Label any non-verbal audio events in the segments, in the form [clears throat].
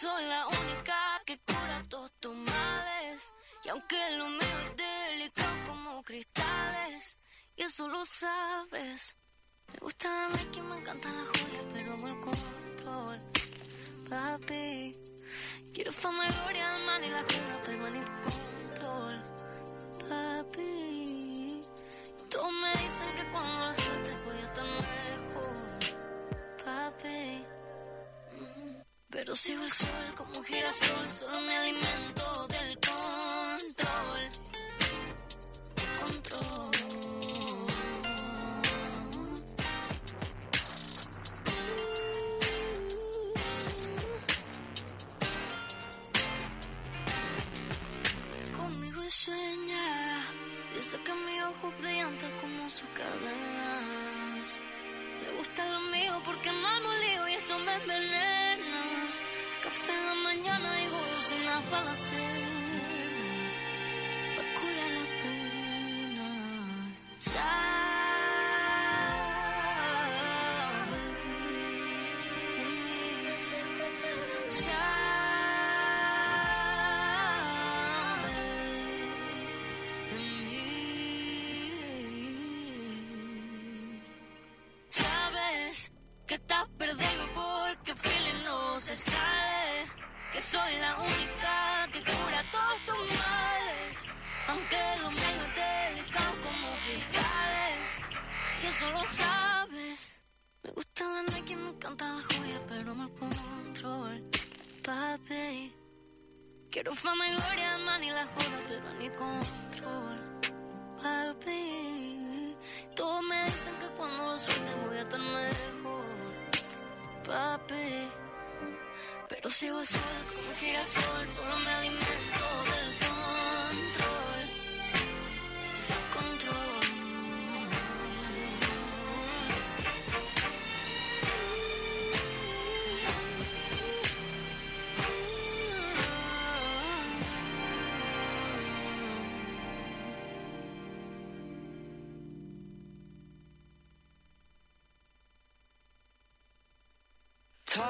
Soy la única que cura todos tus males. Y aunque lo mío es delicado como cristales, y eso lo sabes. Me gusta darme que me encantan las joyas, pero amo el control. Papi, quiero fama y gloria, al mal y la joya, pero en el control. Papi, todos me dicen que cuando sigo el sol como girasol, solo me alimento.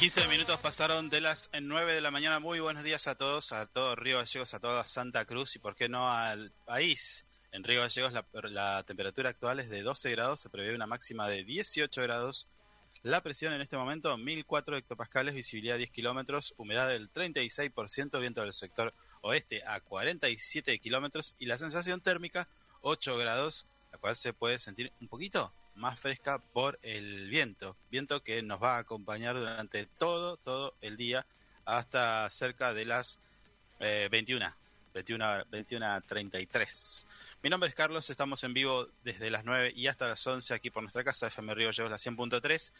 15 minutos pasaron de las 9 de la mañana. Muy buenos días a todos, a todo Río Gallegos, a toda Santa Cruz y por qué no al país. En Río Gallegos la, la temperatura actual es de 12 grados, se prevé una máxima de 18 grados. La presión en este momento 1004 hectopascales, visibilidad 10 kilómetros, humedad del 36%, viento del sector oeste a 47 kilómetros y la sensación térmica 8 grados, la cual se puede sentir un poquito más fresca por el viento, viento que nos va a acompañar durante todo, todo el día hasta cerca de las eh, 21, 21, 21, 33. Mi nombre es Carlos, estamos en vivo desde las 9 y hasta las 11 aquí por nuestra casa, FM Río Gallegos, la 100.3.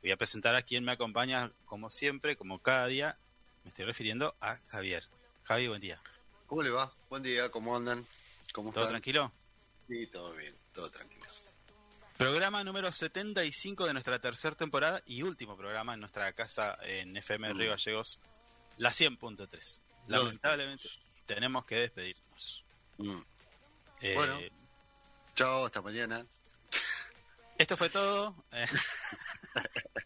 Voy a presentar a quien me acompaña, como siempre, como cada día. Me estoy refiriendo a Javier. Javi, buen día. ¿Cómo le va? Buen día, ¿cómo andan? ¿Cómo ¿Todo están? tranquilo? Sí, todo bien, todo tranquilo. Programa número 75 de nuestra tercera temporada y último programa en nuestra casa en FM Mm. Río Gallegos, la 100.3. Lo Lamentablemente tenemos que despedirnos. Mm. Eh, Bueno. Chao, hasta mañana. Esto fue todo. Eh, [laughs]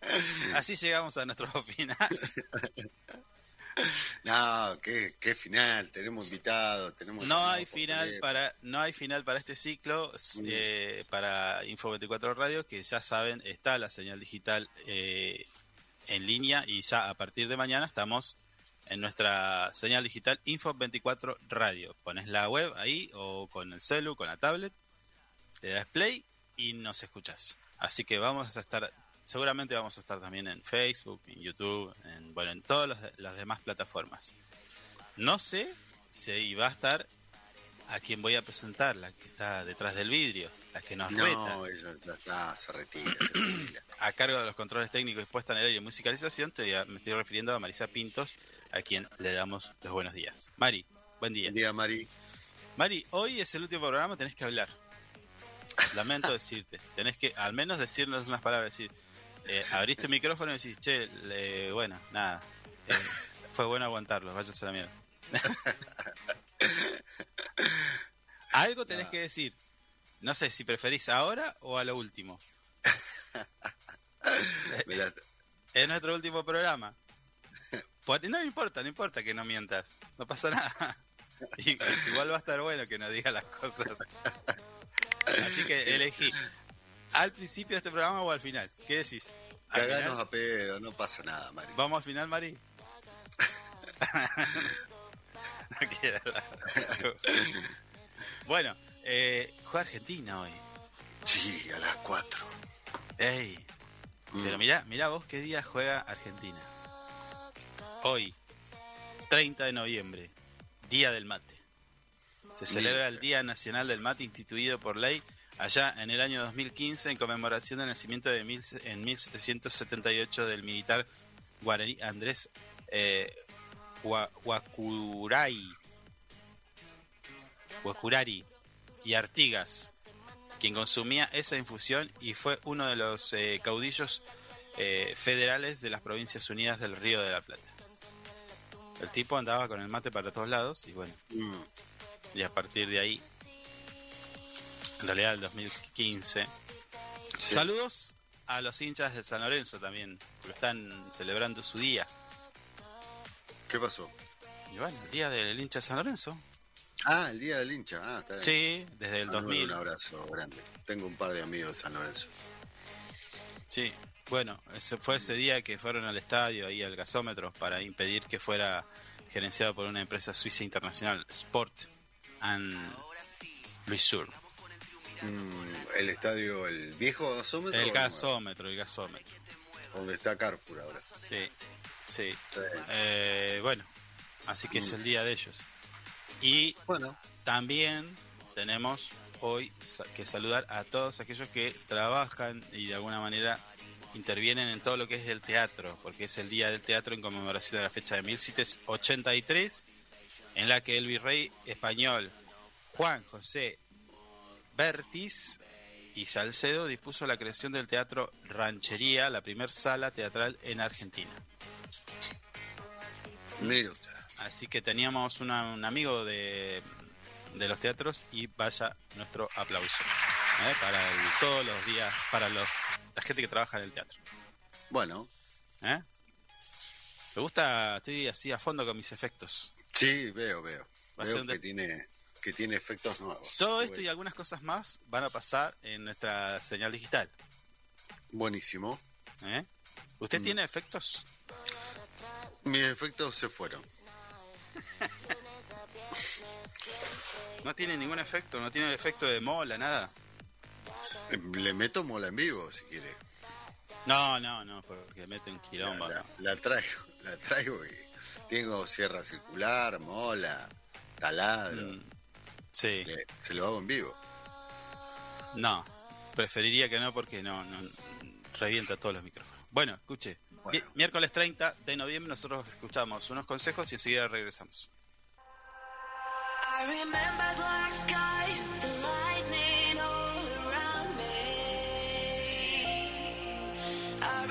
[laughs] Así llegamos a nuestro final. [laughs] [laughs] No, qué, qué final, tenemos invitados, tenemos... No hay final para no hay final para este ciclo eh, para Info 24 Radio que ya saben está la señal digital eh, en línea y ya a partir de mañana estamos en nuestra señal digital Info 24 Radio. Pones la web ahí o con el celu, con la tablet, le das play y nos escuchas. Así que vamos a estar, seguramente vamos a estar también en Facebook, en YouTube, en, bueno, en todas las, las demás plataformas. No sé si va a estar a quien voy a presentar, la que está detrás del vidrio, la que nos reta, No, ella ya está, se retira, se retira. a cargo de los controles técnicos y puesta en el aire y musicalización, te, me estoy refiriendo a Marisa Pintos, a quien le damos los buenos días. Mari, buen día. Buen día, Mari. Mari, hoy es el último programa, tenés que hablar. Lamento [laughs] decirte, tenés que al menos decirnos unas palabras, decir, eh, abriste el micrófono y decís, che, bueno, nada, eh, [laughs] fue bueno aguantarlo, váyase a la mierda. [laughs] Algo tenés que decir. No sé si preferís ahora o a lo último. [laughs] Es nuestro último programa. No importa, no importa que no mientas. No pasa nada. Igual va a estar bueno que no diga las cosas. Así que elegí. ¿Al principio de este programa o al final? ¿Qué decís? ¿Al Caganos a pedo, no pasa nada, Mari. ¿Vamos al final, Mari? [laughs] no quiero hablar. bueno, eh, juega Argentina hoy. Sí, a las 4. Ey, pero mirá, mirá vos qué día juega Argentina. Hoy, 30 de noviembre, Día del Mate. Se celebra el Día Nacional del Mate instituido por ley allá en el año 2015 en conmemoración del nacimiento de mil, en 1778 del militar guaraní Andrés eh, Huacuray Huacurari y Artigas, quien consumía esa infusión y fue uno de los eh, caudillos eh, federales de las Provincias Unidas del Río de la Plata. El tipo andaba con el mate para todos lados y bueno, Mm, y a partir de ahí, en realidad el 2015. Saludos a los hinchas de San Lorenzo también, que lo están celebrando su día. ¿Qué pasó? Y bueno, el día del hincha de San Lorenzo. Ah, el día del hincha. Ah, está bien. Sí, desde el Mándale 2000. Un abrazo grande. Tengo un par de amigos de San Lorenzo. Sí, bueno, ese fue ese día que fueron al estadio, ahí al gasómetro, para impedir que fuera gerenciado por una empresa suiza internacional, Sport and Resort. Mm, el estadio, el viejo gasómetro. El gasómetro, el gasómetro. Donde está Carrefour ahora. Sí, sí. Sí. Eh, bueno, así que es el día de ellos. Y Bueno, también tenemos hoy que saludar a todos aquellos que trabajan y de alguna manera intervienen en todo lo que es el teatro, porque es el Día del Teatro en conmemoración de la fecha de 1783, en la que el virrey español Juan José Bertis y Salcedo dispuso la creación del Teatro Ranchería, la primer sala teatral en Argentina. mire usted. Así que teníamos una- un amigo de, de los teatros y vaya nuestro aplauso ¿eh? para el- todos los días, para los, la gente que trabaja en el teatro. Bueno, ¿eh? Me gusta, estoy así a fondo con mis efectos. sí, veo, veo. Veo que tiene, que tiene efectos nuevos. Todo esto y algunas cosas más van a pasar en nuestra señal digital. Buenísimo. ¿eh? ¿Usted tiene efectos? Mis efectos se fueron. No tiene ningún efecto, no tiene el efecto de mola, nada. Le meto mola en vivo, si quiere. No, no, no, porque mete un quilombo. la- la traigo, la traigo y tengo sierra circular, mola, taladro. Mm, Sí. Le- se lo hago en vivo. No, preferiría que no porque no, no revienta todos los micrófonos. Bueno, escuche. Bueno. Miércoles 30 de noviembre nosotros escuchamos unos consejos y enseguida regresamos. I remember black skies, the lightning all around me. I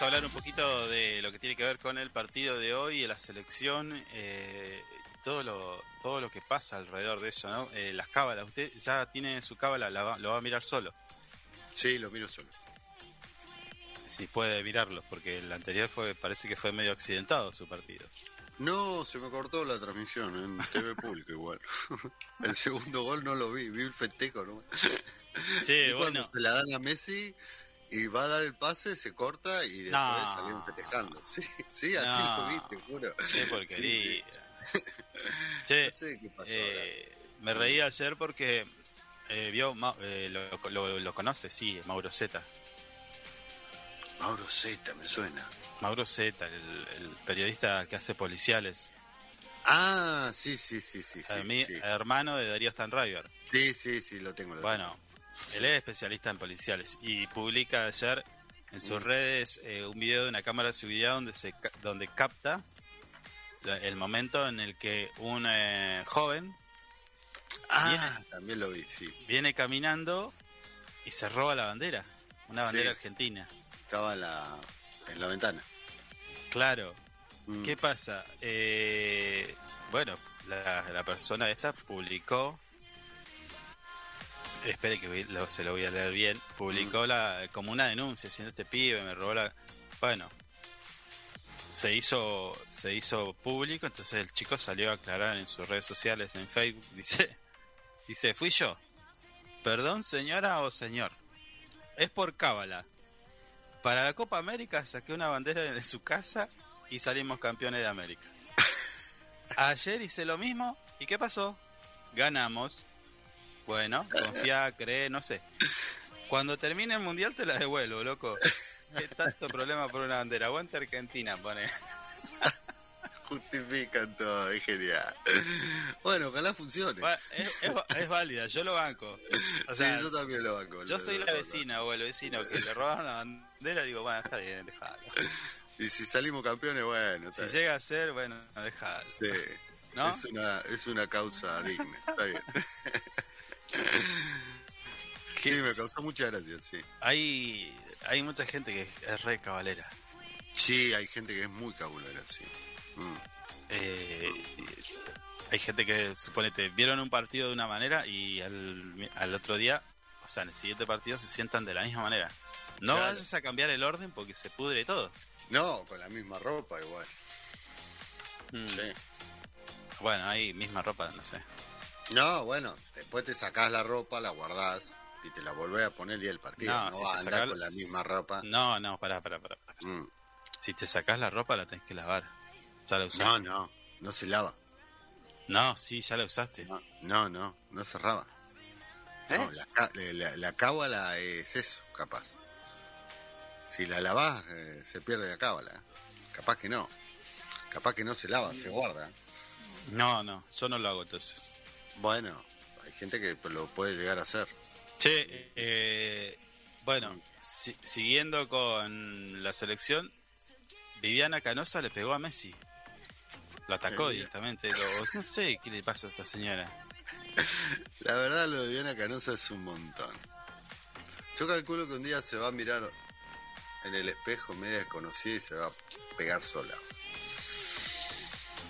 Vamos a hablar un poquito de lo que tiene que ver con el partido de hoy, de la selección, eh, y todo lo, todo lo que pasa alrededor de eso, ¿no? Eh, las cábalas, usted ya tiene su cábala, la va- lo va a mirar solo. Sí, lo miro solo. Si puede mirarlo, porque el anterior fue parece que fue medio accidentado su partido. No, se me cortó la transmisión en TV Público igual. [laughs] el segundo gol no lo vi, vi el festejo, ¿no? Sí, y cuando bueno. se la dan a Messi y va a dar el pase, se corta y después No. salieron festejando. [laughs] Sí, sí, así No. lo vi, te juro. Qué porquería. [laughs] Che, No sé qué pasó eh, me reí ayer porque eh, vio, eh, lo, lo- lo conoce, sí, Mauro Zeta. Mauro Z, me suena. Mauro Zeta, el, el periodista que hace policiales. Ah, sí, sí, sí, sí. Sí, A mí, sí. hermano de Darío Stanriver. sí, sí, sí, lo tengo. Lo Bueno, él es especialista en policiales y publica ayer en sus Mm. redes eh, un video de una cámara de seguridad donde se donde capta el momento en el que un eh, joven. Ah, viene. también lo vi, sí. viene caminando y se roba la bandera, una bandera Sí. argentina. Estaba en la, en la ventana. Claro. Mm. ¿Qué pasa? Eh, bueno, la, la persona esta publicó. Espere que lo- se lo voy a leer bien. Publicó la como una denuncia diciendo este pibe me robó la. Bueno, se hizo se hizo público, entonces el chico salió a aclarar en sus redes sociales, en Facebook, [laughs] dice, dice, fui yo. Perdón, señora o señor. Es por cábala. Para la Copa América saqué una bandera de su casa y salimos campeones de América. [laughs] Ayer hice lo mismo y ¿qué pasó? Ganamos. Bueno, confía, cree, no sé. Cuando termine el mundial te la devuelvo, loco. ¿Qué tanto problema por una bandera? Aguanta Argentina, pone. Justifican todo, es genial. Bueno, ojalá funcione. Va- Es, es- es válida, yo lo banco. O sea, sí, yo también lo banco. yo lo- soy lo la vecina o el vecino que le robaron la bandera, digo, bueno, está bien, dejalo. Y si salimos campeones, bueno, Si bien. llega a ser, bueno, dejalo. Sí. ¿No? Es una, es una causa digna, está bien. Sí, me causó mucha gracia, sí. Hay, hay mucha gente que es re cabalera. Sí, hay gente que es muy cabulera, sí. Mm. Eh, hay gente que, suponete, vieron un partido de una manera y al, al otro día, o sea, en el siguiente partido se sientan de la misma manera. No Claro. vayas a cambiar el orden porque se pudre todo. No, con la misma ropa igual. Mm. Sí. Bueno, ahí misma ropa, no sé. No, bueno, después te sacás la ropa, la guardás y te la volvés a poner el día del partido. No, si vas a andar sacás- con la misma ropa. No, no, pará, pará, pará. pará. Mm. Si te sacás la ropa la tenés que lavar. Ya la usaste. No, no, no se lava. No, sí, ya la usaste. No, no, no, no cerraba. ¿Eh? No, la, la, la cábala es eso, capaz. Si la lavás, eh, se pierde la cábala. Capaz que no. Capaz que no se lava, se guarda. No, no, yo no lo hago entonces. Bueno, hay gente que lo puede llegar a hacer. Che, eh, bueno, si- siguiendo con la selección, Viviana Canosa le pegó a Messi. Lo atacó Eh, directamente. Lo- no sé qué le pasa a esta señora. [laughs] La verdad, lo de Diana Canosa es un montón. Yo calculo que un día se va a mirar en el espejo media desconocida y se va a pegar sola.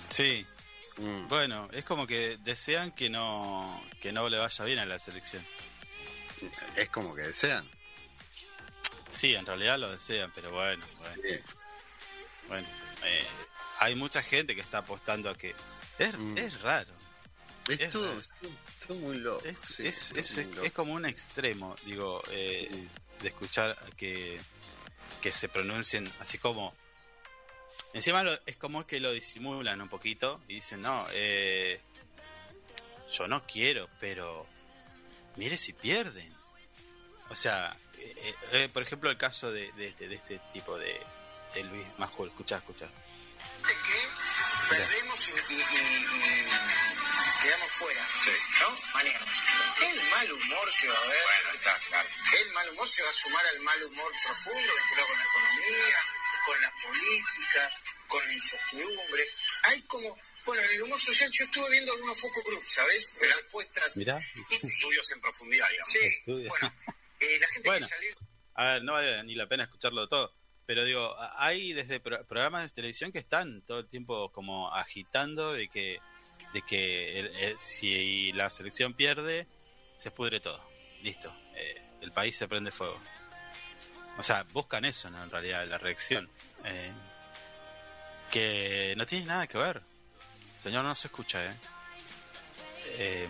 Sí, Mm. bueno, es como que desean que no, que no le vaya bien a la selección. Es como que desean. Sí, en realidad lo desean, pero bueno, bueno, Sí. bueno. eh, hay mucha gente que está apostando a que... Es, Mm. es raro. Es, Es todo, raro. es todo- muy loco. Es, sí, es, todo es- muy es como un extremo, digo, eh, de escuchar que, que se pronuncien así como... Encima lo- es como que lo disimulan un poquito y dicen, no, eh, yo no quiero, pero mire si pierden. O sea, eh, eh, eh, por ejemplo, el caso de, de este, de este tipo de, de Luis Majul, escucha, escucha. que perdemos y, y- y- y quedamos fuera, ¿no? Manejo. El mal humor que va a haber, el mal humor se va a sumar al mal humor profundo vinculado con la economía, con la política, con la incertidumbre. Hay como, bueno, en el humor social yo estuve viendo algunos focus group, ¿sabes? De respuestas, Mirá. estudios en profundidad, digamos. Sí, Estudios. [laughs] bueno, eh, la gente Bueno. que salió... A ver, no vale ni la pena escucharlo todo. Pero digo, hay desde pro- programas de televisión que están todo el tiempo como agitando de que, de que el- el- si la selección pierde, se pudre todo. Listo. Eh, el país se prende fuego. O sea, buscan eso, ¿no? En realidad, la reacción. Eh, que no tiene nada que ver. Señor, no se escucha, ¿eh? Eh,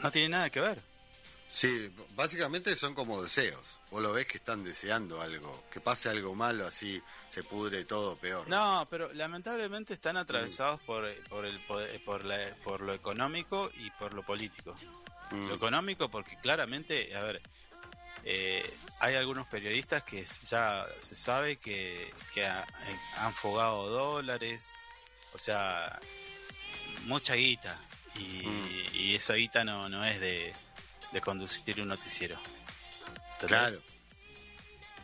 no tiene nada que ver. Sí, básicamente son como deseos. Vos lo ves que están deseando algo, que pase algo malo, así se pudre todo peor. No, pero lamentablemente están atravesados por, por, el, poder- por, la- por lo económico y por lo político. Mm. Lo económico porque claramente, a ver, eh, hay algunos periodistas que ya se sabe que, que ha- han fogado dólares, o sea, mucha guita. Y, Mm. y esa guita no, no es de, de conducir un noticiero. ¿Entendés? Claro.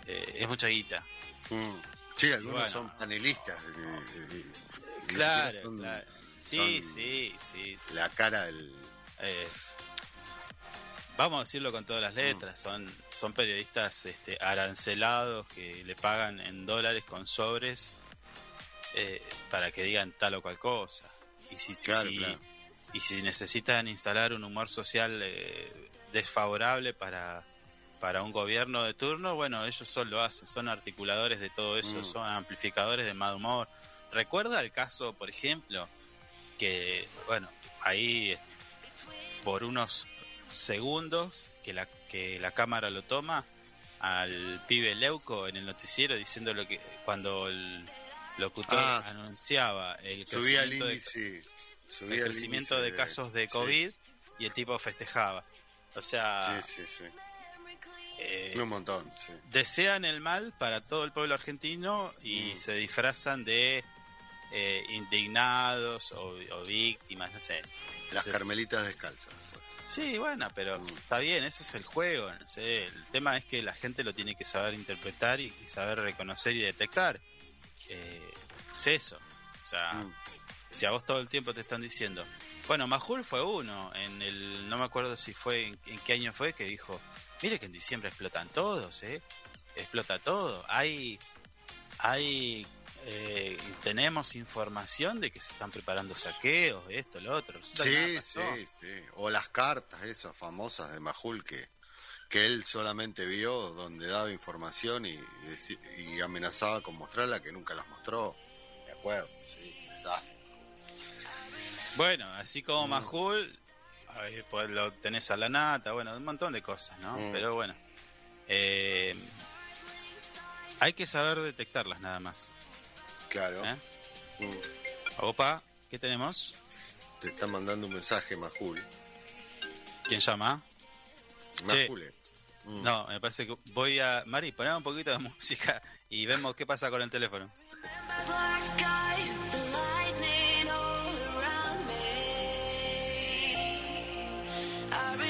Eh, es mucha guita. Mm. Sí, algunos bueno. son panelistas. eh, eh, Claro, son claro. Sí, son sí, sí. sí. La cara del. Eh, vamos a decirlo con todas las letras, son, son periodistas este, arancelados que le pagan en dólares con sobres eh, para que digan tal o cual cosa. Y si, Claro, si- claro. y si necesitan instalar un humor social eh, desfavorable para, para un gobierno de turno, bueno, ellos son lo hacen, son articuladores de todo eso, Mm. son amplificadores de mal humor. Recuerda el caso, por ejemplo, que, bueno, ahí por unos segundos que la, que la cámara lo toma al pibe Leuco en el noticiero diciendo lo que cuando el locutor Ah, anunciaba el crecimiento, de, índice. el crecimiento de casos de sí, COVID y el tipo festejaba. O sea, Sí, sí, sí. eh, Un montón, sí. desean el mal para todo el pueblo argentino y Mm. se disfrazan de eh, indignados o, o víctimas, no sé. Las carmelitas descalzas. Sí, bueno, pero está bien, ese es el juego. no sé, El tema es que la gente lo tiene que saber interpretar y, y saber reconocer y detectar. Eh, es eso. O sea, Mm. si a vos todo el tiempo te están diciendo. Bueno, Majul fue uno, en el, no me acuerdo si fue, en, en qué año fue, que dijo, mire que en diciembre explotan todos, ¿eh? Explota todo. Hay, hay, eh, tenemos información de que se están preparando saqueos, esto, lo otro. Sí, sí, sí. O las cartas esas famosas de Majul que, que él solamente vio donde daba información y, amenazaba con mostrarla que nunca las mostró. De acuerdo, sí. desastre. Bueno, así como Mm. Majul, pues lo tenés a la nata, bueno, un montón de cosas, ¿no? Mm. Pero bueno, eh, hay que saber detectarlas nada más. Claro. ¿eh? Mm. Opa, ¿qué tenemos? Te está mandando un mensaje Majul. ¿Quién llama? Majulet. Mm. No, me parece que voy a... Mari, ponemos un poquito de música y vemos qué pasa con el teléfono. I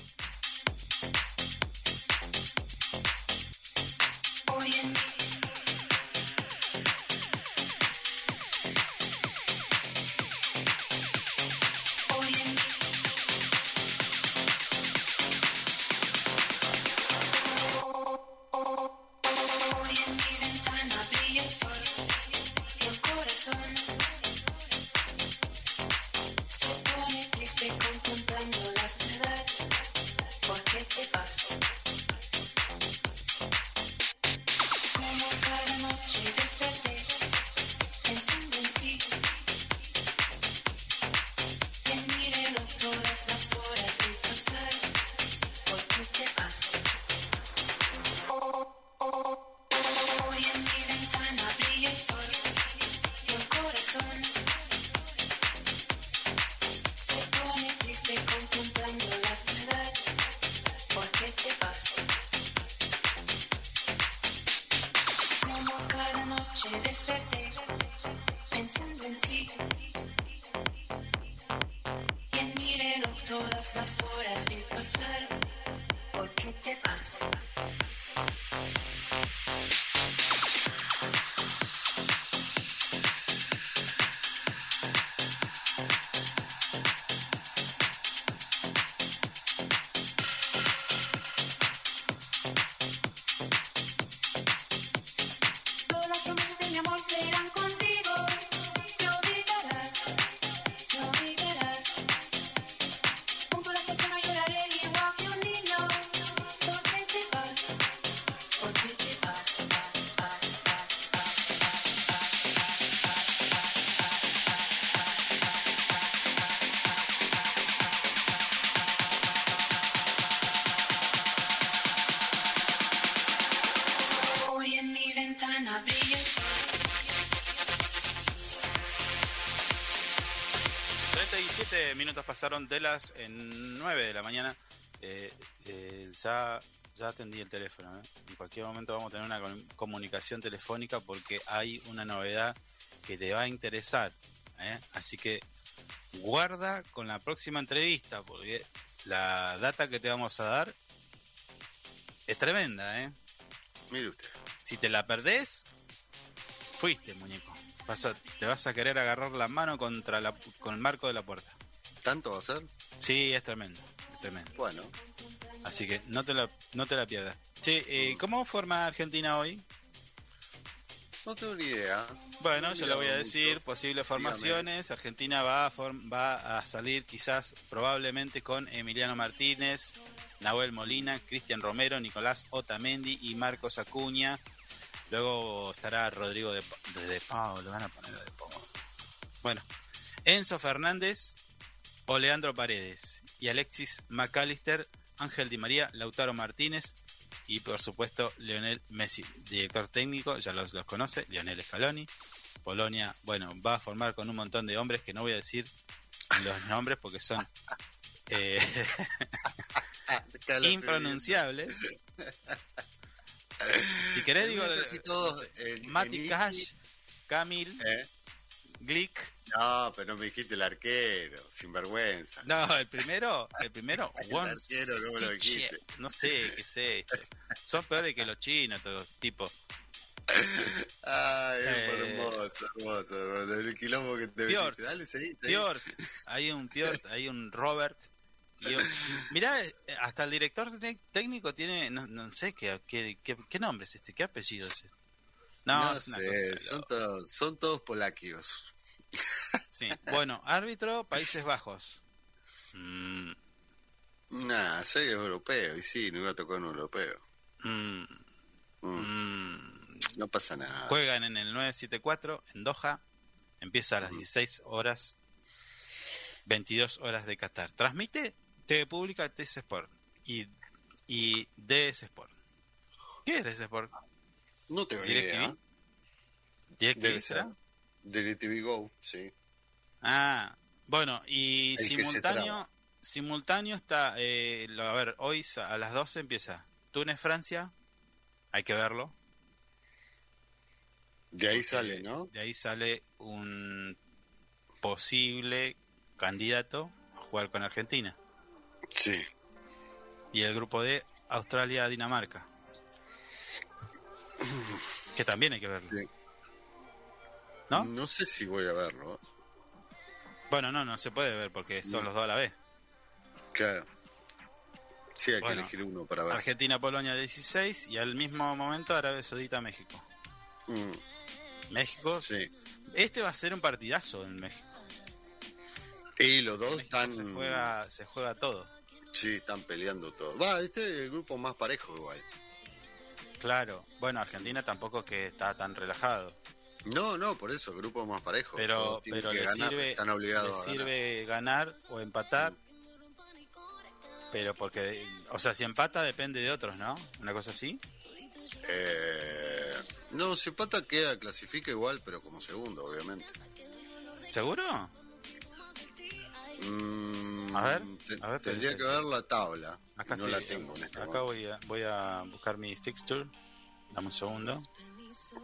Pasaron de las eh, 9 de la mañana. Eh, eh, ya, ya atendí el teléfono. ¿eh? En cualquier momento vamos a tener una com- comunicación telefónica porque hay una novedad que te va a interesar. Así que guarda con la próxima entrevista porque la data que te vamos a dar es tremenda. ¿eh? Mire usted. Si te la perdés, fuiste, muñeco. Vas a- te vas a querer agarrar la mano contra la, con el marco de la puerta. ¿Tanto va a ser? Sí, es tremendo. Es tremendo. Bueno, Así que no te la, no te la pierdas. Che, eh, ¿cómo forma Argentina hoy? no tengo ni idea. Bueno, No yo le voy a decir mucho. posibles formaciones. Argentina va a, va a salir quizás probablemente con Emiliano Martínez, Nahuel Molina, Cristian Romero, Nicolás Otamendi y Marcos Acuña. Luego estará Rodrigo de, de, de Pau, van a poner de Pau. Bueno, Enzo Fernández o Leandro Paredes y Alexis McAllister, Ángel Di María, Lautaro Martínez y por supuesto Lionel Messi, director técnico, ya los, los conoce, Lionel Scaloni. Polonia, bueno, va a formar con un montón de hombres que no voy a decir los nombres porque son eh, [laughs] impronunciables. Si querés digo, casi todos en- Mati en Cash. Camil. ¿Eh? Glick. No, pero no me dijiste el arquero, sin vergüenza. No, el primero, el primero, [laughs] El arquero no me lo dijiste. No sé qué esto. Son peores que los chinos, todos tipo. Ay, Eh, hermoso, hermoso, hermoso. El quilombo que te Piort. metiste. Dale, seguí, seguí. Piort, hay un Piort, hay un Robert. y un- Mirá, hasta el director técnico tiene, no, no sé qué, qué, qué, qué nombre es este, qué apellido es este. No, No, sé, cosa son todos, son todos polaquios. Sí. Bueno, árbitro, Países Bajos. Mm, Nah, soy europeo, y sí, no iba a tocar un europeo. mm, Mm, mm. No pasa nada. Juegan en el 974 en Doha. Empieza a las 16 horas, 22 horas de Qatar. Transmite TV Pública TS Sport y, y DS Sport. ¿Qué es DS Sport? No DirecTV. idea. ¿DirecTV será? DirecTV Go, sí. Ah, bueno, y El simultáneo, simultáneo está, eh, lo- a ver, hoy a las 12 empieza Túnez, Francia, hay que verlo. De ahí sale, ¿no? De ahí sale un posible candidato a jugar con Argentina. Sí. Y el grupo D, Australia-Dinamarca. Que también hay que verlo. Sí. ¿No? No sé si voy a verlo. Bueno, no, no se puede ver porque son No. los dos a la vez. Claro. Sí, hay Bueno, que elegir uno para ver. Argentina-Polonia 16 y al mismo momento Arabia Saudita-México. Mm, México, sí. este va a ser un partidazo en México. Y los dos están. se juega, se juega todo. Sí, están peleando todo. Va, este es el grupo más parejo igual. Claro. Bueno, Argentina tampoco que está tan relajado. No, no, por eso, el grupo más parejo. Pero, pero que le ganar, sirve, están obligados le a ganar. sirve ganar o empatar. Pero porque, o sea, si empata depende de otros, ¿no? Una cosa así. Eh, no, si empata queda, clasifica igual, pero como segundo, obviamente. ¿Seguro? Mm, A ver, te- a ver, tendría que ver la tabla. Acá no estoy- la tengo en este Acá voy a, voy a buscar mi fixture. Dame un segundo.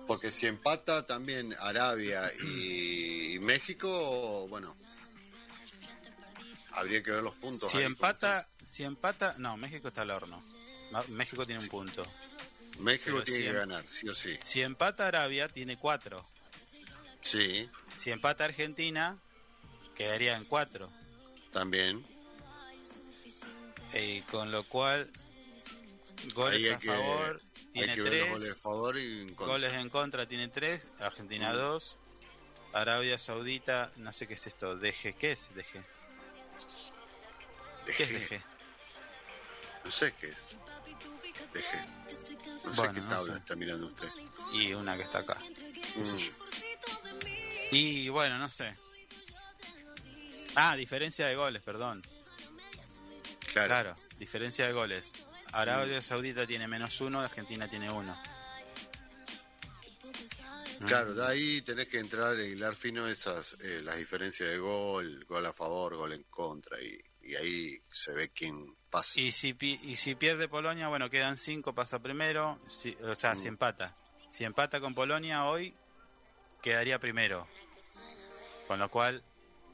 Porque si empata también Arabia y, y México, bueno, habría que ver los puntos. Si ahí, empata, si empata, no, México está al horno. México tiene un punto. México pero tiene si que em- ganar, sí o sí. Si empata Arabia, tiene cuatro. Sí, Si empata Argentina, quedaría en cuatro. también. Eh, con lo cual, goles a que- favor, Hay tiene que ver los goles tres. a favor y en contra. Goles en contra tiene tres. Argentina Mm. dos. Arabia Saudita, no sé qué es esto. DG, ¿qué es DG? ¿Qué es DG? no sé qué es. Dejé. No sé Bueno, qué no tabla sé. está mirando usted. Y una que está acá. Mm, Y bueno, no sé. Ah, diferencia de goles, perdón. claro. Claro, diferencia de goles. Arabia Saudita tiene menos uno, Argentina tiene uno. Claro, de ahí tenés que entrar e hilar fino esas, eh, las diferencias de gol, gol a favor, gol en contra, y, y ahí se ve quién pasa. Y si, pi- y si pierde Polonia, bueno, quedan cinco, pasa primero. Si- o sea, si Mm. empata. Si empata con Polonia hoy, quedaría primero. Con lo cual,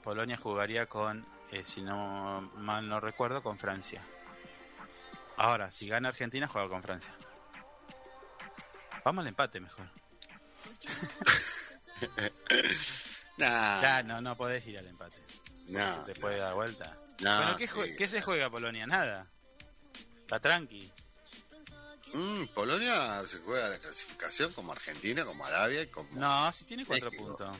Polonia jugaría con, eh, si no mal no recuerdo, con Francia. Ahora, si gana Argentina, juega con Francia. Vamos al empate mejor. [laughs] Nah, Ya, no, no podés ir al empate. nah, se te puede dar vuelta. bueno, ¿qué, sí. jue- qué se juega Polonia? Nada. Está tranqui. Mm, Polonia se juega la clasificación como Argentina, como Arabia y como... No, sí tiene cuatro México. puntos.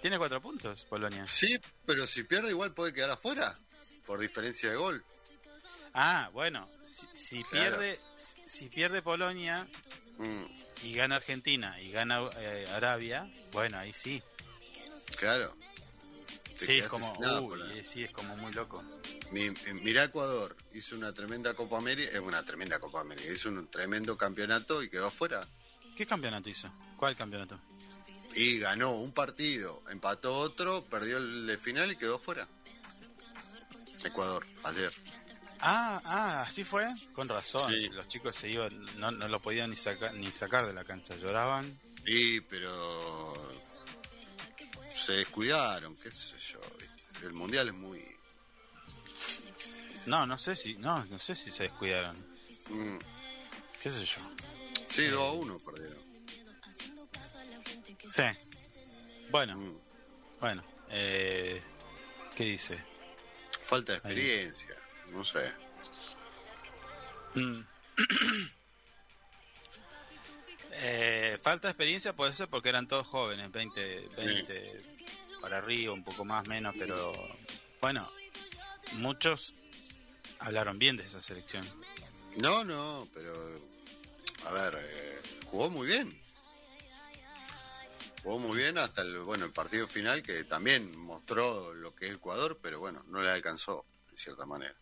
Tiene cuatro puntos, Polonia. Sí, pero si pierde igual puede quedar afuera, por diferencia de gol. Ah, bueno, si, si Claro. pierde si, si pierde Polonia Mm, y gana Argentina y gana eh, Arabia, bueno, ahí sí. claro. Te es como, uy, sí, es como muy loco. Mi- eh, mirá Ecuador, hizo una tremenda Copa América, es una tremenda Copa América, hizo un tremendo campeonato y quedó afuera. ¿Qué campeonato hizo? ¿Cuál campeonato? Y ganó un partido, empató otro, perdió el de final y quedó afuera. Ecuador, ayer. Ah, ah, así fue. Con razón. Sí. Los chicos se iban, no, no lo podían ni sacar ni sacar de la cancha, lloraban. Y, pero se descuidaron, qué sé yo. ¿viste? El mundial es muy... No, no sé si, no, no sé si se descuidaron. mm, ¿Qué sé yo? sí, 2 a 1 perdieron. Sí. Bueno, Mm, bueno. Eh, ¿Qué dice? falta de experiencia, no sé. Mm. [clears throat] Eh, falta de experiencia puede ser porque eran todos jóvenes, 20, 20 para arriba, un poco más, menos, pero bueno, muchos hablaron bien de esa selección. No, no, pero a ver, eh, jugó muy bien. Jugó muy bien hasta el bueno el partido final que también mostró lo que es Ecuador, pero bueno, no le alcanzó de cierta manera.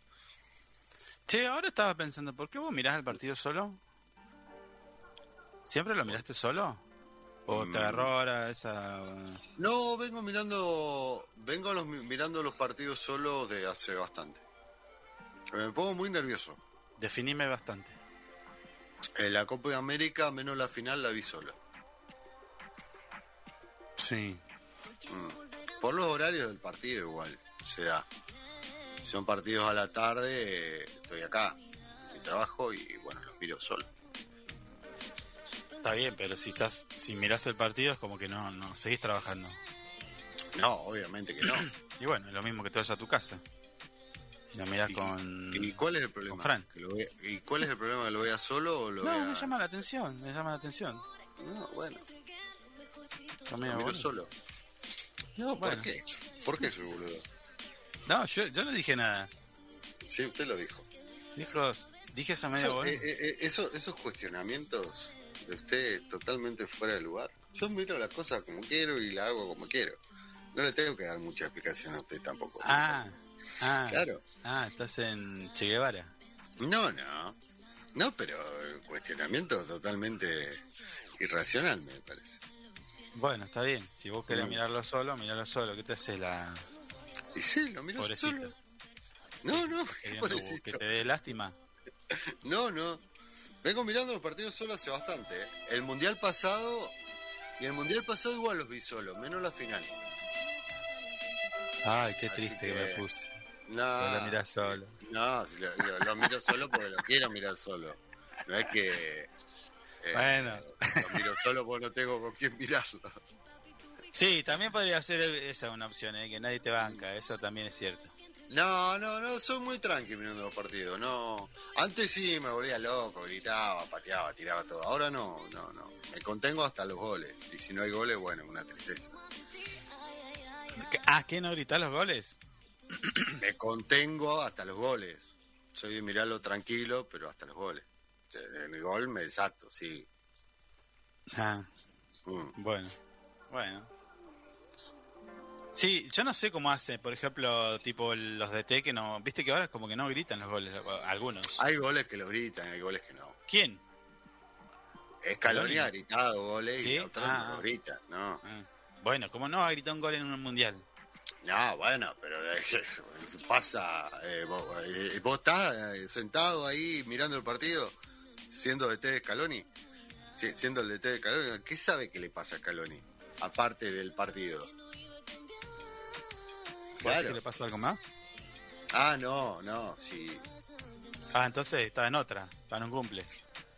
Che, ahora estaba pensando, ¿por qué vos mirás el partido solo? ¿Siempre lo miraste solo? ¿O te Mm. agarró ahora esa... No, vengo mirando, vengo los, mirando los partidos solos de hace bastante. Me pongo muy nervioso. Definime bastante. En la Copa de América, menos la final, la vi solo. Sí. Mm. Por los horarios del partido igual se da. Si son partidos a la tarde, estoy acá, en mi trabajo y bueno, los miro solo. Está bien, pero si estás, si mirás el partido es como que no, no seguís trabajando. No, obviamente que no. [clears throat] Y bueno, es lo mismo que te vas a tu casa. Y lo mirás ¿Y, con. ¿Y cuál es el problema? con Fran. ¿Que lo vea- ¿Y cuál es el problema? ¿Que lo vea solo o lo No, vea...? me llama la atención, me llama la atención. No, bueno, Lo miro solo. No, ¿Por bueno. qué? ¿Por qué soy boludo? No, yo, yo no dije nada. Sí, usted lo dijo. Dijo, dije eso medio Eso- eh, eh, eh, eso- esos cuestionamientos de usted totalmente fuera de lugar. Yo miro la cosa como quiero y la hago como quiero. No le tengo que dar mucha explicación a usted tampoco. Ah, ah. Claro. Ah, estás en Che Guevara. No, no. No, pero el cuestionamiento totalmente irracional, me parece. Bueno, está bien. Si vos querés mirarlo solo, miralo solo. ¿Qué te hace la Y sí, lo miro pobrecita? solo. No, no, Queriendo [laughs] que pobrecito. te dé lástima. No, no. Vengo mirando los partidos solo hace bastante. ¿eh? El mundial pasado y el mundial pasado igual los vi solo, menos la final. Ay, qué Así triste que, que- me puse. No, lo mirás solo. No, si lo, lo- lo miro solo porque lo quiero mirar solo. No es que. eh, Bueno. Lo miro solo porque no tengo con quién mirarlo. Sí, también podría ser esa una opción, ¿eh? que nadie te banca. Eso también es cierto. No, no, no, soy muy tranqui mirando los partidos. No. Antes sí me volvía loco, gritaba, pateaba, tiraba todo. Ahora no, no, no. Me contengo hasta los goles. Y si no hay goles, bueno, una tristeza. ¿Qué- Ah, ¿qué no gritás los goles? [clears throat] Me contengo hasta los goles. Soy de mirarlo tranquilo, pero hasta los goles. En el gol me desato, sí. Ah, Mm. bueno. Bueno. Sí, yo no sé cómo hace, por ejemplo, tipo los DT que no... Viste que ahora como que no gritan los goles, algunos. Hay goles que lo gritan, hay goles que no. ¿Quién? Escaloni ha gritado goles ¿Sí? y otros Ah, no ah. lo gritan, ¿no. Ah, Bueno, ¿cómo no va a gritar un gol en un mundial? No, bueno, pero eh, [laughs] pasa. eh, vos, eh, vos estás eh, sentado ahí mirando el partido, siendo DT de Scaloni, siendo el DT de Scaloni, ¿qué sabe que le pasa a Scaloni? Aparte del partido. ¿Puede ser Claro. que le pasa algo más? Ah, no, no, sí. Ah, entonces está en otra, está en un cumple.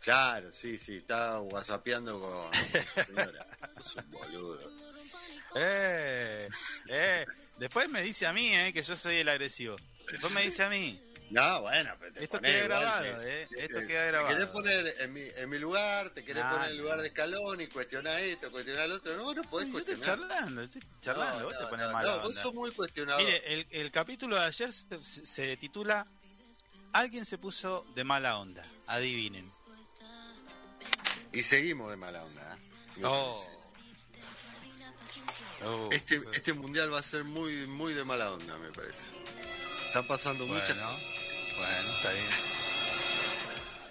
Claro, sí, sí, está whatsappeando con su señora. [laughs] Es un boludo. Eh, eh. Después me dice a mí, eh, que yo soy el agresivo. Después me dice a mí. No, bueno, pero te Esto ponés queda igual grabado, eh. Esto te- queda Te grabado. querés poner en mi, en mi lugar, te querés Ah, poner en el lugar de escalón y cuestionar esto, cuestionar el otro. No, no podés Yo estoy cuestionar. charlando, estoy charlando, No, vos te no, pones no, mala no, vos sos muy cuestionador. Mire, el, el capítulo de ayer se, titula Alguien se puso de mala onda. Adivinen. Y seguimos de mala onda. ¿eh? Oh. Oh. Este, este mundial va a ser muy, muy de mala onda, me parece. Están pasando muchas cosas. Bueno, está bien.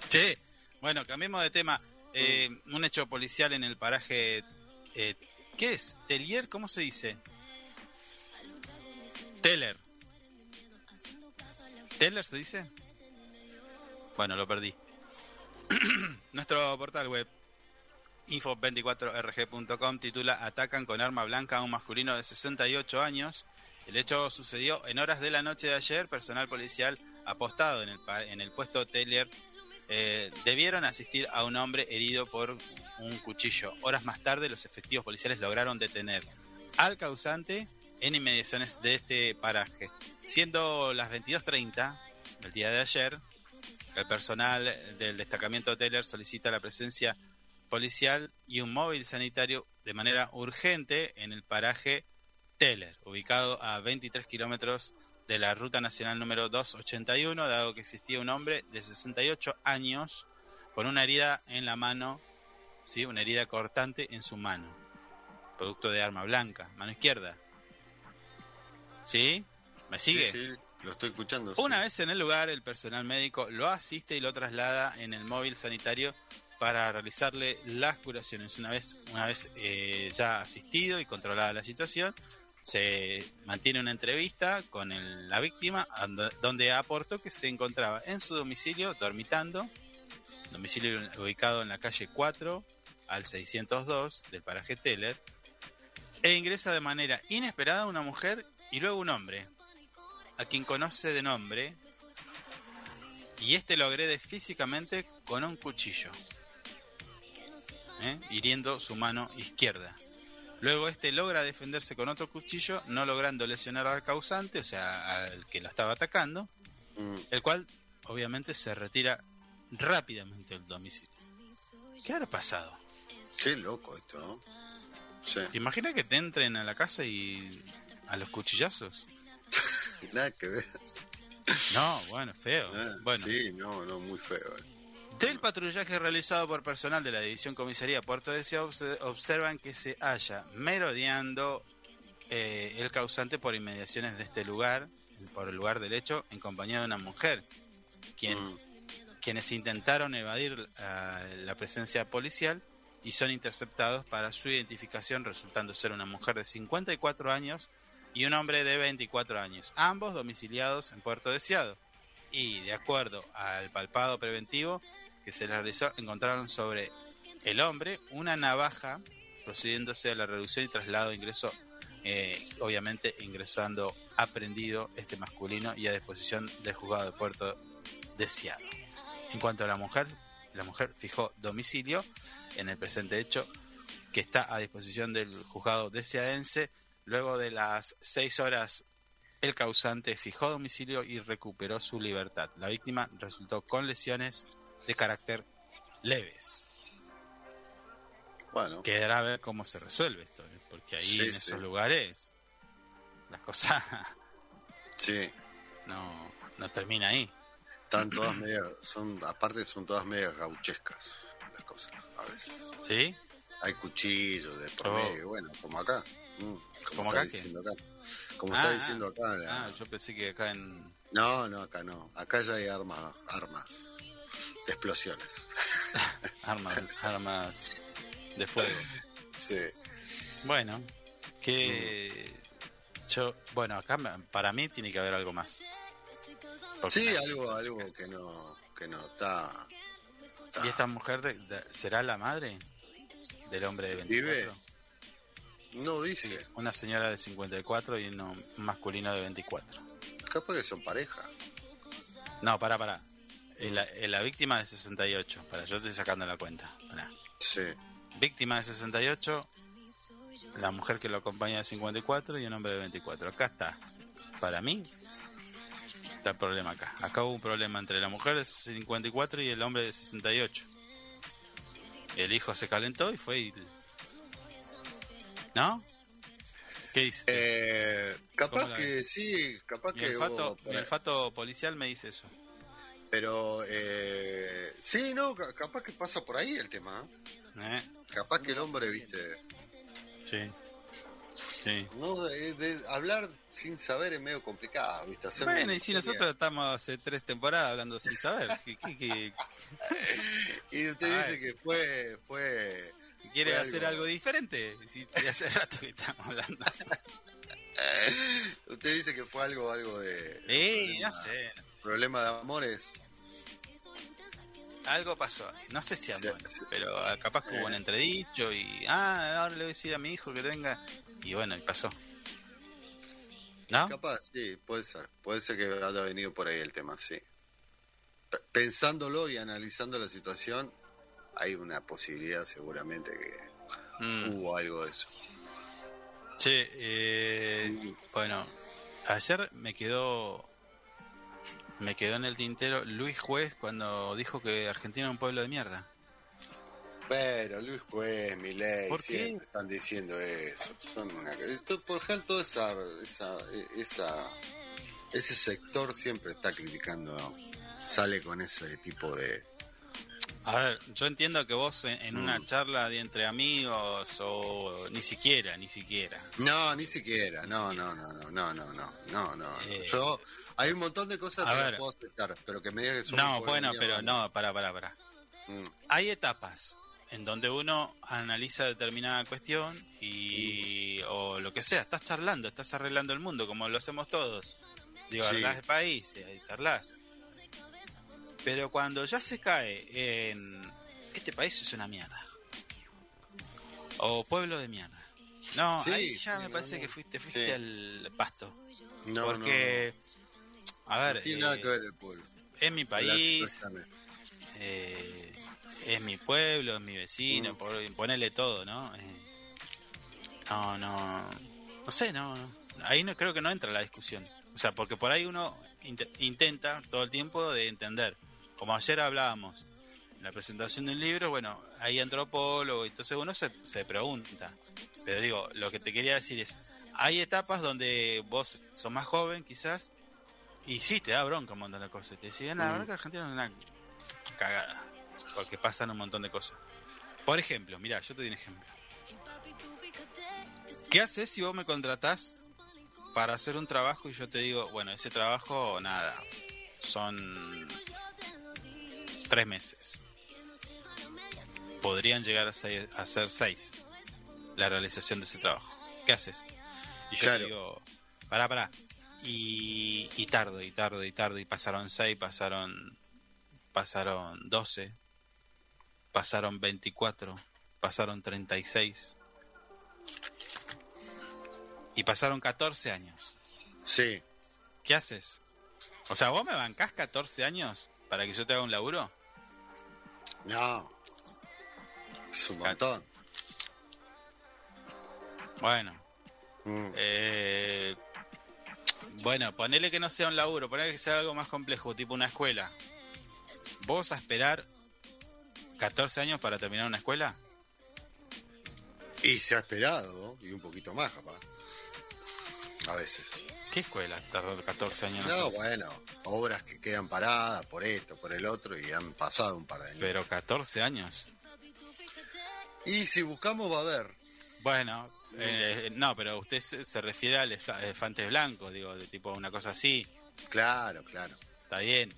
Che, bueno, cambiemos de tema. Eh, un hecho policial en el paraje. eh, ¿Qué es? ¿Telier? ¿Cómo se dice? Teller. ¿Teller se dice? Bueno, lo perdí. [clears throat] Nuestro portal web info24rg.com titula Atacan con arma blanca a un masculino de 68 años. El hecho sucedió en horas de la noche de ayer. Personal policial apostado en el, en el puesto Taylor eh, debieron asistir a un hombre herido por un cuchillo. Horas más tarde, los efectivos policiales lograron detener al causante en inmediaciones de este paraje. Siendo las 22.30 del día de ayer, el personal del destacamento Taylor solicita la presencia policial y un móvil sanitario de manera urgente en el paraje Teller, ubicado a 23 kilómetros de la ruta nacional número 281, dado que existía un hombre de 68 años con una herida en la mano, ¿sí? una herida cortante en su mano, producto de arma blanca, mano izquierda. ¿Sí? ¿Me sigue? Sí, sí, lo estoy escuchando. sí. Una vez en el lugar, el personal médico lo asiste y lo traslada en el móvil sanitario para realizarle las curaciones. Una vez, una vez eh, ya asistido y controlada la situación, se mantiene una entrevista con la víctima, donde aportó que se encontraba en su domicilio dormitando, domicilio ubicado en la calle 4 al 602 del paraje Teller, E ingresa de manera inesperada una mujer y luego un hombre, a quien conoce de nombre, y este lo agrede físicamente con un cuchillo, ¿eh? hiriendo su mano izquierda. Luego este logra defenderse con otro cuchillo, no logrando lesionar al causante, o sea, al que lo estaba atacando, Mm. el cual obviamente se retira rápidamente del domicilio. ¿Qué habrá pasado? Qué loco esto, ¿no? Sí. ¿Te imaginas que te entren a la casa y a los cuchillazos? [laughs] Nada que ver. No, bueno, feo. Ah, Bueno, Sí, no, no, muy feo. eh. Del patrullaje realizado por personal de la División Comisaría Puerto Deseado obse- observan que se halla merodeando eh, el causante por inmediaciones de este lugar, por el lugar del hecho, en compañía de una mujer, quien, Mm. quienes intentaron evadir ah, la presencia policial y son interceptados para su identificación, resultando ser una mujer de 54 años y un hombre de 24 años, ambos domiciliados en Puerto Deseado. Y de acuerdo al palpado preventivo se realizó, encontraron sobre el hombre una navaja, procediéndose a la reducción y traslado de ingreso, eh, obviamente ingresando aprendido este masculino y a disposición del juzgado de Puerto Deseado. En cuanto a la mujer, la mujer fijó domicilio en el presente hecho que está a disposición del juzgado deseadense. Luego de las seis horas, el causante fijó domicilio y recuperó su libertad. La víctima resultó con lesiones de carácter leves. Bueno, Quedará a ver cómo se resuelve esto, ¿eh? porque ahí Sí, en sí. esos lugares las cosas [laughs] sí. no, no termina ahí. Están todas medias, son, aparte son todas medias gauchescas las cosas, a veces. ¿Sí? Hay cuchillos de por Oh. bueno, como acá. mm, como ¿Como está acá diciendo acá. Como Ah, está ah. diciendo acá. la- Ah, yo pensé que acá en... No, no, acá no. Acá ya hay armas, armas de explosiones. [laughs] armas, armas de fuego. Sí. Bueno, que yo, bueno, acá para mí tiene que haber algo más. Porque Sí, algo, algo que no, que no está. está- ¿Y esta mujer de- de- será la madre del hombre de 24? ¿Vive? No Sí, dice. una señora de 54 y un masculino de 24. Capaz que son pareja. No, pará, pará. Eh, La, eh, la víctima de 68. Para, yo estoy sacando la cuenta. Pará. Sí. Víctima de 68, la mujer que lo acompaña de 54 y un hombre de 24. Acá está. Para mí, está el problema acá. Acá hubo un problema entre la mujer de 54 y el hombre de 68. El hijo se calentó y fue y... ¿No? ¿Qué dice? Eh, ¿Cómo capaz que sí, capaz mi, que olfato, hubo mi olfato policial me dice eso. Pero eh, sí, no, ca- capaz que pasa por ahí el tema. ¿eh? ¿Eh? Capaz que el hombre, viste, Sí. Sí. no de, de hablar sin saber es medio complicado, viste. Hacer Bueno, y si nosotros estamos hace tres temporadas hablando sin saber, ¿qué, qué- qué- [laughs] y usted A dice ver. que fue fue quiere Fue hacer algo- algo diferente? Si, si hace [laughs] rato que estamos hablando. [laughs] usted dice que fue algo algo de Sí, no sé. Problema de amores. Algo pasó. No sé si amor, Sí, sí. pero ah, capaz que hubo un Eh. entredicho y. Ah, ahora le voy a decir a mi hijo que tenga. Y bueno, y pasó. ¿No? Capaz, sí, puede ser. Puede ser que haya venido por ahí el tema, sí. Pensándolo y analizando la situación, hay una posibilidad seguramente que Mm. hubo algo de eso. Che, eh, bueno, ayer me quedó. Me quedó en el tintero Luis Juez cuando dijo que Argentina es un pueblo de mierda. Pero Luis Juez, Milei, siempre qué? están diciendo eso. Son una... Por general, todo esa, esa, esa, ese sector siempre está criticando, sale con ese tipo de, a ver, yo entiendo que vos en, una mm. charla de entre amigos o ni siquiera, ni siquiera. No, ni siquiera, ni no, siquiera. no, no, no, no, no, no, no, no. Eh... Yo hay un montón de cosas A que ver. no puedo aceptar, pero que me digas que son No, bueno, pero no, para, para, para. Mm. Hay etapas en donde uno analiza determinada cuestión y o lo que sea, estás charlando, estás arreglando el mundo como lo hacemos todos. Digo, Sí. de país, y charlas. Pero cuando ya se cae en este país es una mierda. O pueblo de mierda. No, Sí, ahí ya me no, parece no. que fuiste, fuiste Sí. al pasto. No, porque, a ver, no tiene eh, nada que ver el pueblo. es mi país, eh, es mi pueblo, es mi vecino, Mm. por, ponerle todo, ¿no? Eh, no, no, no sé, no, no. ahí no creo que no entra la discusión. O sea, porque por ahí uno int- intenta todo el tiempo de entender. Como ayer hablábamos, en la presentación de un libro, bueno, hay antropólogo, entonces uno se, se pregunta. Pero digo, lo que te quería decir es, hay etapas donde vos sos más joven quizás, y sí, te da bronca un montón de cosas. Te decían, la Mm. verdad que Argentina es una cagada, porque pasan un montón de cosas. Por ejemplo, mira, yo te doy un ejemplo. ¿Qué haces si vos me contratás para hacer un trabajo y yo te digo, bueno, ese trabajo, nada, son tres meses. Podrían llegar a ser, a ser seis la realización de ese trabajo. ¿Qué haces? Y yo Claro. te digo, pará, pará. Y, y tardo, y tardo, y tardo, y pasaron seis, pasaron, pasaron 12, pasaron 24, pasaron 36 y pasaron 14 años. Sí, ¿Qué haces? O sea, ¿vos me bancás 14 años para que yo te haga un laburo? no. Es un montón. Bueno, Mm. eh, bueno, ponele que no sea un laburo, ponele que sea algo más complejo, tipo una escuela. ¿Vos a esperar 14 años para terminar una escuela? Y se ha esperado, y un poquito más, capaz. A veces. ¿Qué escuela tardó 14 años? No, hacerse? bueno, obras que quedan paradas por esto, por el otro, y han pasado un par de años. Pero 14 años. Y si buscamos, va a haber. Bueno, eh, no, pero usted se, se refiere al elef- elefante blanco, digo, de tipo una cosa así. Claro, claro. Está bien.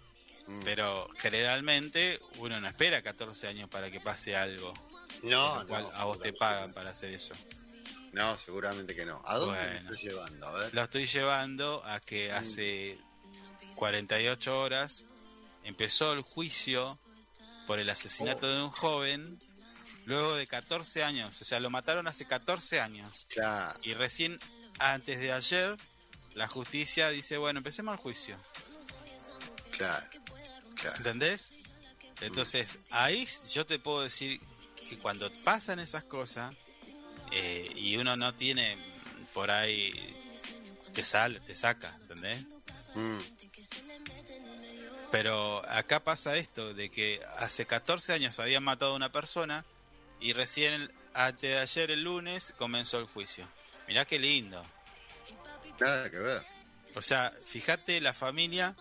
Mm. Pero generalmente uno no espera 14 años para que pase algo. No, lo cual no, a vos te pagan para hacer eso. No, seguramente que no. ¿A dónde Bueno. estoy llevando? A ver. Lo estoy llevando a que hace 48 horas empezó el juicio por el asesinato de un joven luego de 14 años. O sea, lo mataron hace 14 años. Claro, Y recién antes de ayer la justicia dice, bueno, empecemos el juicio. claro, claro. ¿Entendés? Entonces, ahí yo te puedo decir que cuando pasan esas cosas eh, y uno no tiene por ahí, te sale, te saca, ¿entendés? Mm, Pero acá pasa esto, de que hace 14 años habían matado a una persona y recién antes de ayer, el lunes, comenzó el juicio. Mirá qué lindo. nada que ver. O sea, fíjate la familia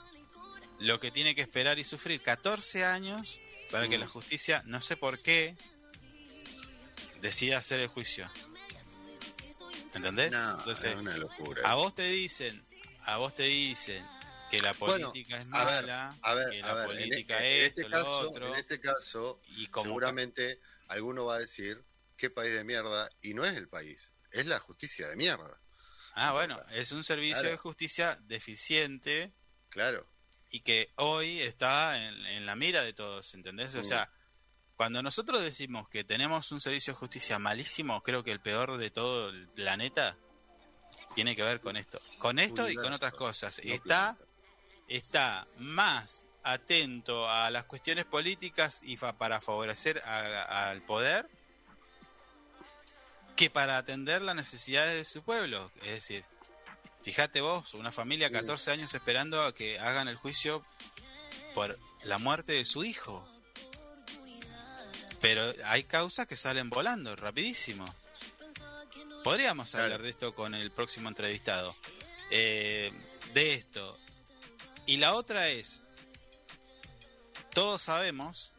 lo que tiene que esperar y sufrir 14 años para que la justicia, no sé por qué, decida hacer el juicio. ¿Entendés? No, Entonces, es una locura. a vos te dicen, a vos te dicen que la Bueno, política es a ver, mala, a ver, que a la en, política en es este esto, lo caso, otro, en este caso, y como seguramente alguno va a decir qué país de mierda y no es el país, es la justicia de mierda. Ah, bueno, es un servicio Claro. de justicia deficiente Claro. y que hoy está en, en la mira de todos, ¿entendés? O Mm. sea, cuando nosotros decimos que tenemos un servicio de justicia malísimo, creo que el peor de todo el planeta tiene que ver con esto. Con esto y con otras cosas. Está, está más atento a las cuestiones políticas y fa- para favorecer al poder que para atender las necesidades de su pueblo. Es decir, fíjate vos, una familia 14 años esperando a que hagan el juicio por la muerte de su hijo. Pero hay causas que salen volando rapidísimo. Podríamos Claro. hablar de esto con el próximo entrevistado. Eh, de esto. Y la otra es, todos sabemos,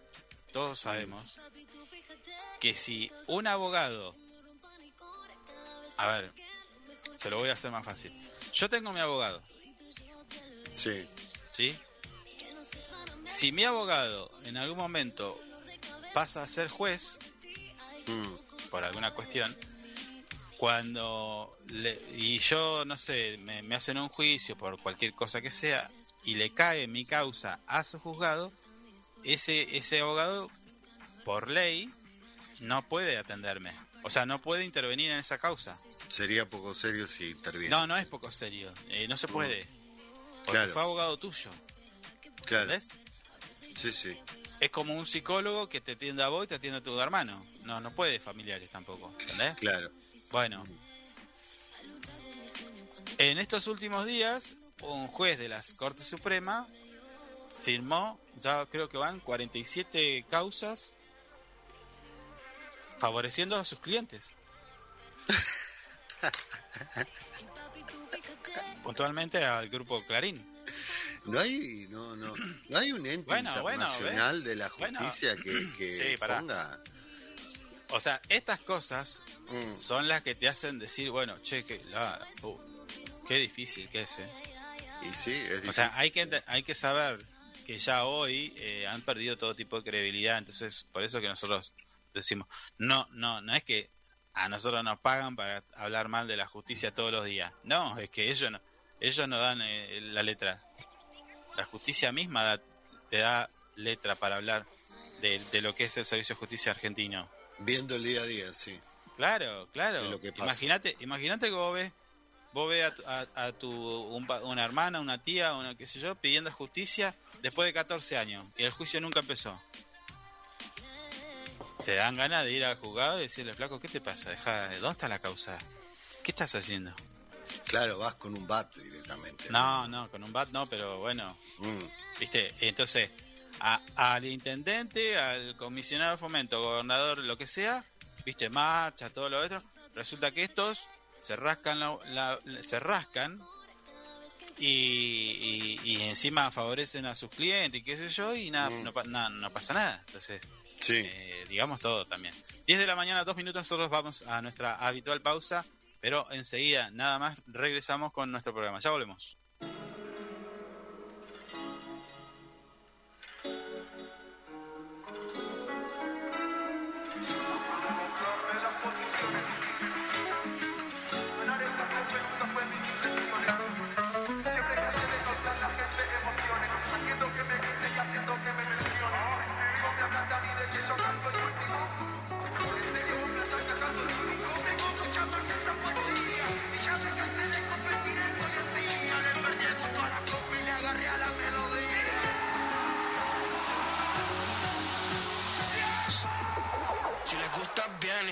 todos sabemos, que si un abogado, a ver, se lo voy a hacer más fácil. Yo tengo mi abogado, Sí. ¿sí? Si mi abogado en algún momento pasa a ser juez, Mm, por alguna cuestión, cuando le- y yo no sé, me, me hacen un juicio por cualquier cosa que sea y le cae mi causa a su juzgado, ese ese abogado por ley no puede atenderme. O sea, no puede intervenir en esa causa. Sería poco serio si interviene. No, no es poco serio. Eh, no se puede. Porque Claro. fue abogado tuyo. claro. ¿Entendés? Sí, sí. Es como un psicólogo que te atiende a vos y te atiende a tu hermano. No, no puede familiares tampoco. ¿Entendés? Claro. Bueno. En estos últimos días, un juez de la Corte Suprema firmó, ya creo que van 47 causas favoreciendo a sus clientes. [laughs] Puntualmente al grupo Clarín. No hay, no, no, no hay un ente Bueno, internacional de la Bueno. justicia que, que Sí, ponga. O sea, estas cosas Mm, son las que te hacen decir, bueno, che, que la, uh, qué difícil que es. eh. y sí, es difícil. O sea, hay que, hay que saber que ya hoy eh, han perdido todo tipo de credibilidad, entonces por eso que nosotros decimos, no, no, no es que a nosotros nos pagan para hablar mal de la justicia todos los días, no, es que ellos no, ellos no dan eh, la letra, la justicia misma da- te da letra para hablar de, de lo que es el servicio de justicia argentino. Viendo el día a día, sí. Claro, claro. Imagínate, imagínate que vos ves, vos ves a, tu- a- a tu un una hermana, una tía, una qué sé yo, pidiendo justicia después de 14 años y el juicio nunca empezó. Te dan ganas de ir al juzgado y decirle, flaco, ¿qué te pasa? Deja, ¿dónde está la causa? ¿Qué estás haciendo? Claro, vas con un bat directamente. No, no, con un bat no, pero bueno, Mm, ¿viste? Entonces, a- al intendente, al comisionado de fomento, gobernador, lo que sea, ¿viste? Marcha, todo lo otro. Resulta que estos se rascan, la- la- se rascan y, y- y encima favorecen a sus clientes y qué sé yo, y nada, no, pa- nada, no pasa nada. Entonces, sí. eh, digamos todo también. 10 de la mañana, dos minutos, nosotros vamos a nuestra habitual pausa, pero enseguida, nada más, regresamos con nuestro programa. Ya volvemos.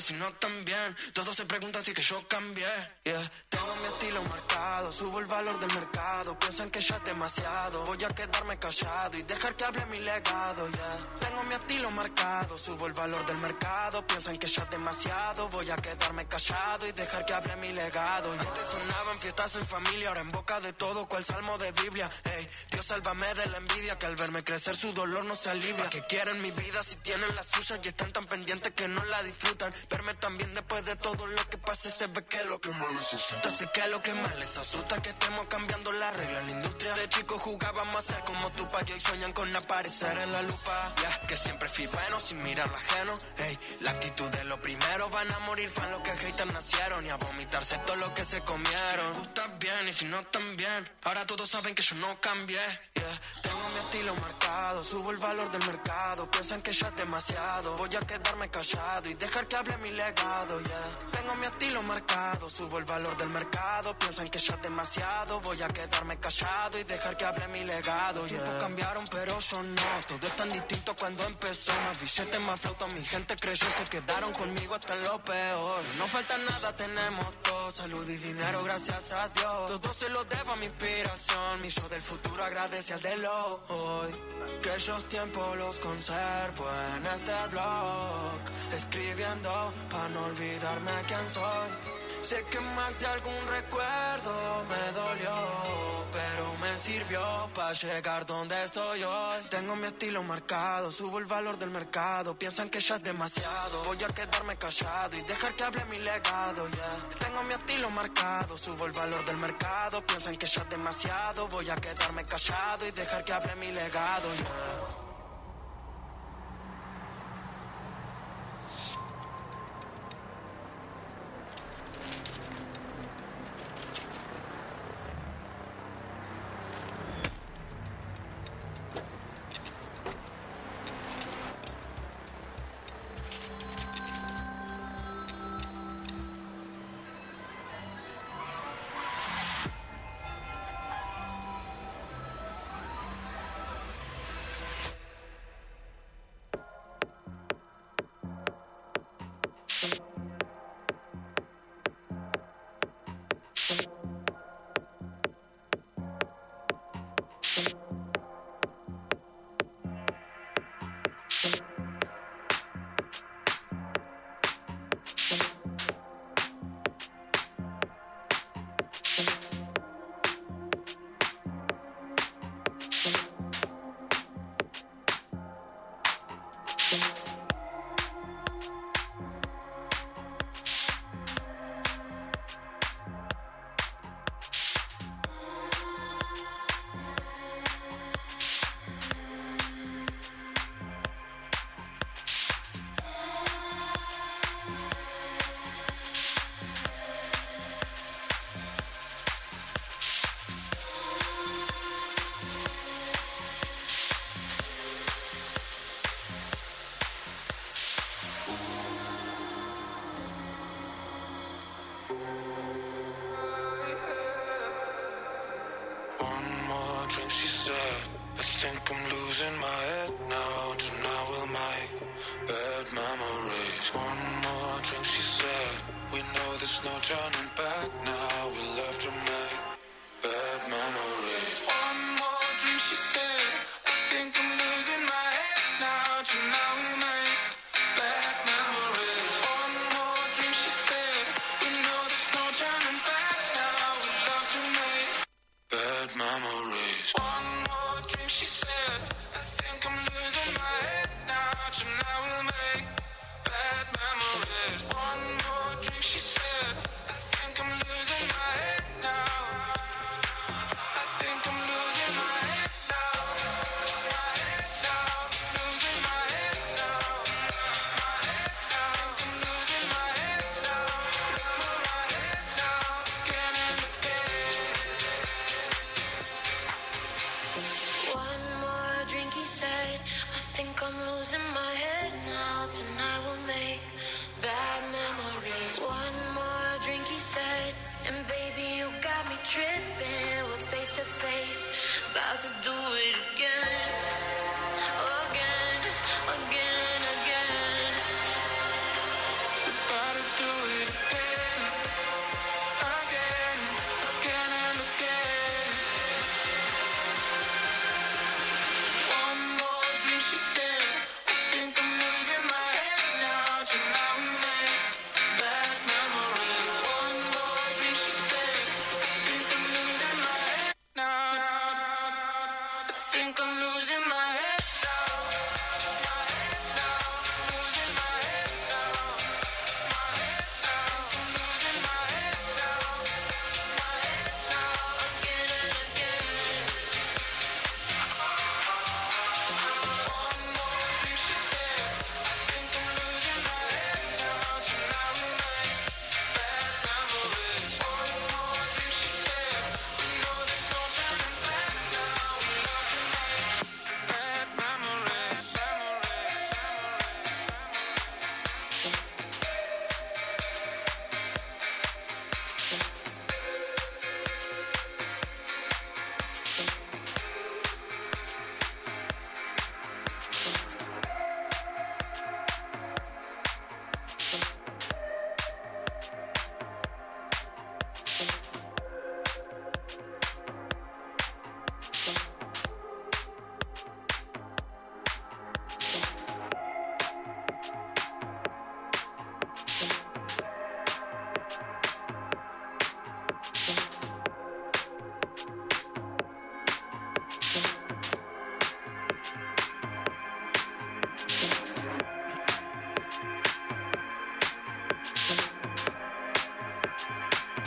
Si no también, todos se preguntan si que yo cambié. Yeah. Tengo mi estilo marcado, subo el valor del mercado. Piensan que ya es demasiado, voy a quedarme callado y dejar que hable mi legado. Yeah. Tengo mi estilo marcado, subo el valor del mercado. Piensan que ya es demasiado, voy a quedarme callado y dejar que hable mi legado. Yeah. Antes sonaban fiestas en familia, ahora en boca de todo, cual salmo de Biblia. Ey, Dios sálvame de la envidia que al verme crecer su dolor no se alivia. Que quieren mi vida si tienen la suya y están tan pendientes que no la disfrutan. Verme también después de todo lo que pase se ve que lo que les asusta. Sé que lo que más les asusta que estemos cambiando la regla en la industria. De chicos jugábamos a ser como tu y hoy sueñan con aparecer en la lupa. Ya, que siempre fui bueno sin mirar lo ajeno. Ey, la actitud de lo primero van a morir fan los que haters nacieron y a vomitarse todo lo que se comieron. Si tú estás bien y si no también. Ahora todos saben que yo no cambié. Yeah. Tengo mi estilo marcado, subo el valor del mercado. Piensan que ya es demasiado. Voy a quedarme callado y dejar que hable mi legado. Yeah. Tengo mi estilo marcado, subo el valor del mercado. Piensan que ya es demasiado. Voy a quedarme callado y dejar que hable mi legado. Yeah. Tiempos cambiaron, pero yo no. Todo es tan distinto cuando empezó. Más billetes, más flauta. Mi gente creyó, se quedaron conmigo hasta en lo peor. No falta nada, tenemos todo. Salud y dinero, gracias a Dios. Todo se lo debo a mi inspiración. Mi yo del futuro agradece al de hoy. Aquellos tiempos los conservo en este blog. Escribiendo para no olvidarme quién soy. Sé que más de algún recuerdo me dolió, pero me sirvió para llegar donde estoy hoy. Tengo mi estilo marcado, subo el valor del mercado. Piensan que ya es demasiado, voy a quedarme callado y dejar que hable mi legado. Yeah. Tengo mi estilo marcado, subo el valor del mercado. Piensan que ya es demasiado, voy a quedarme callado y dejar que hable mi legado. Yeah.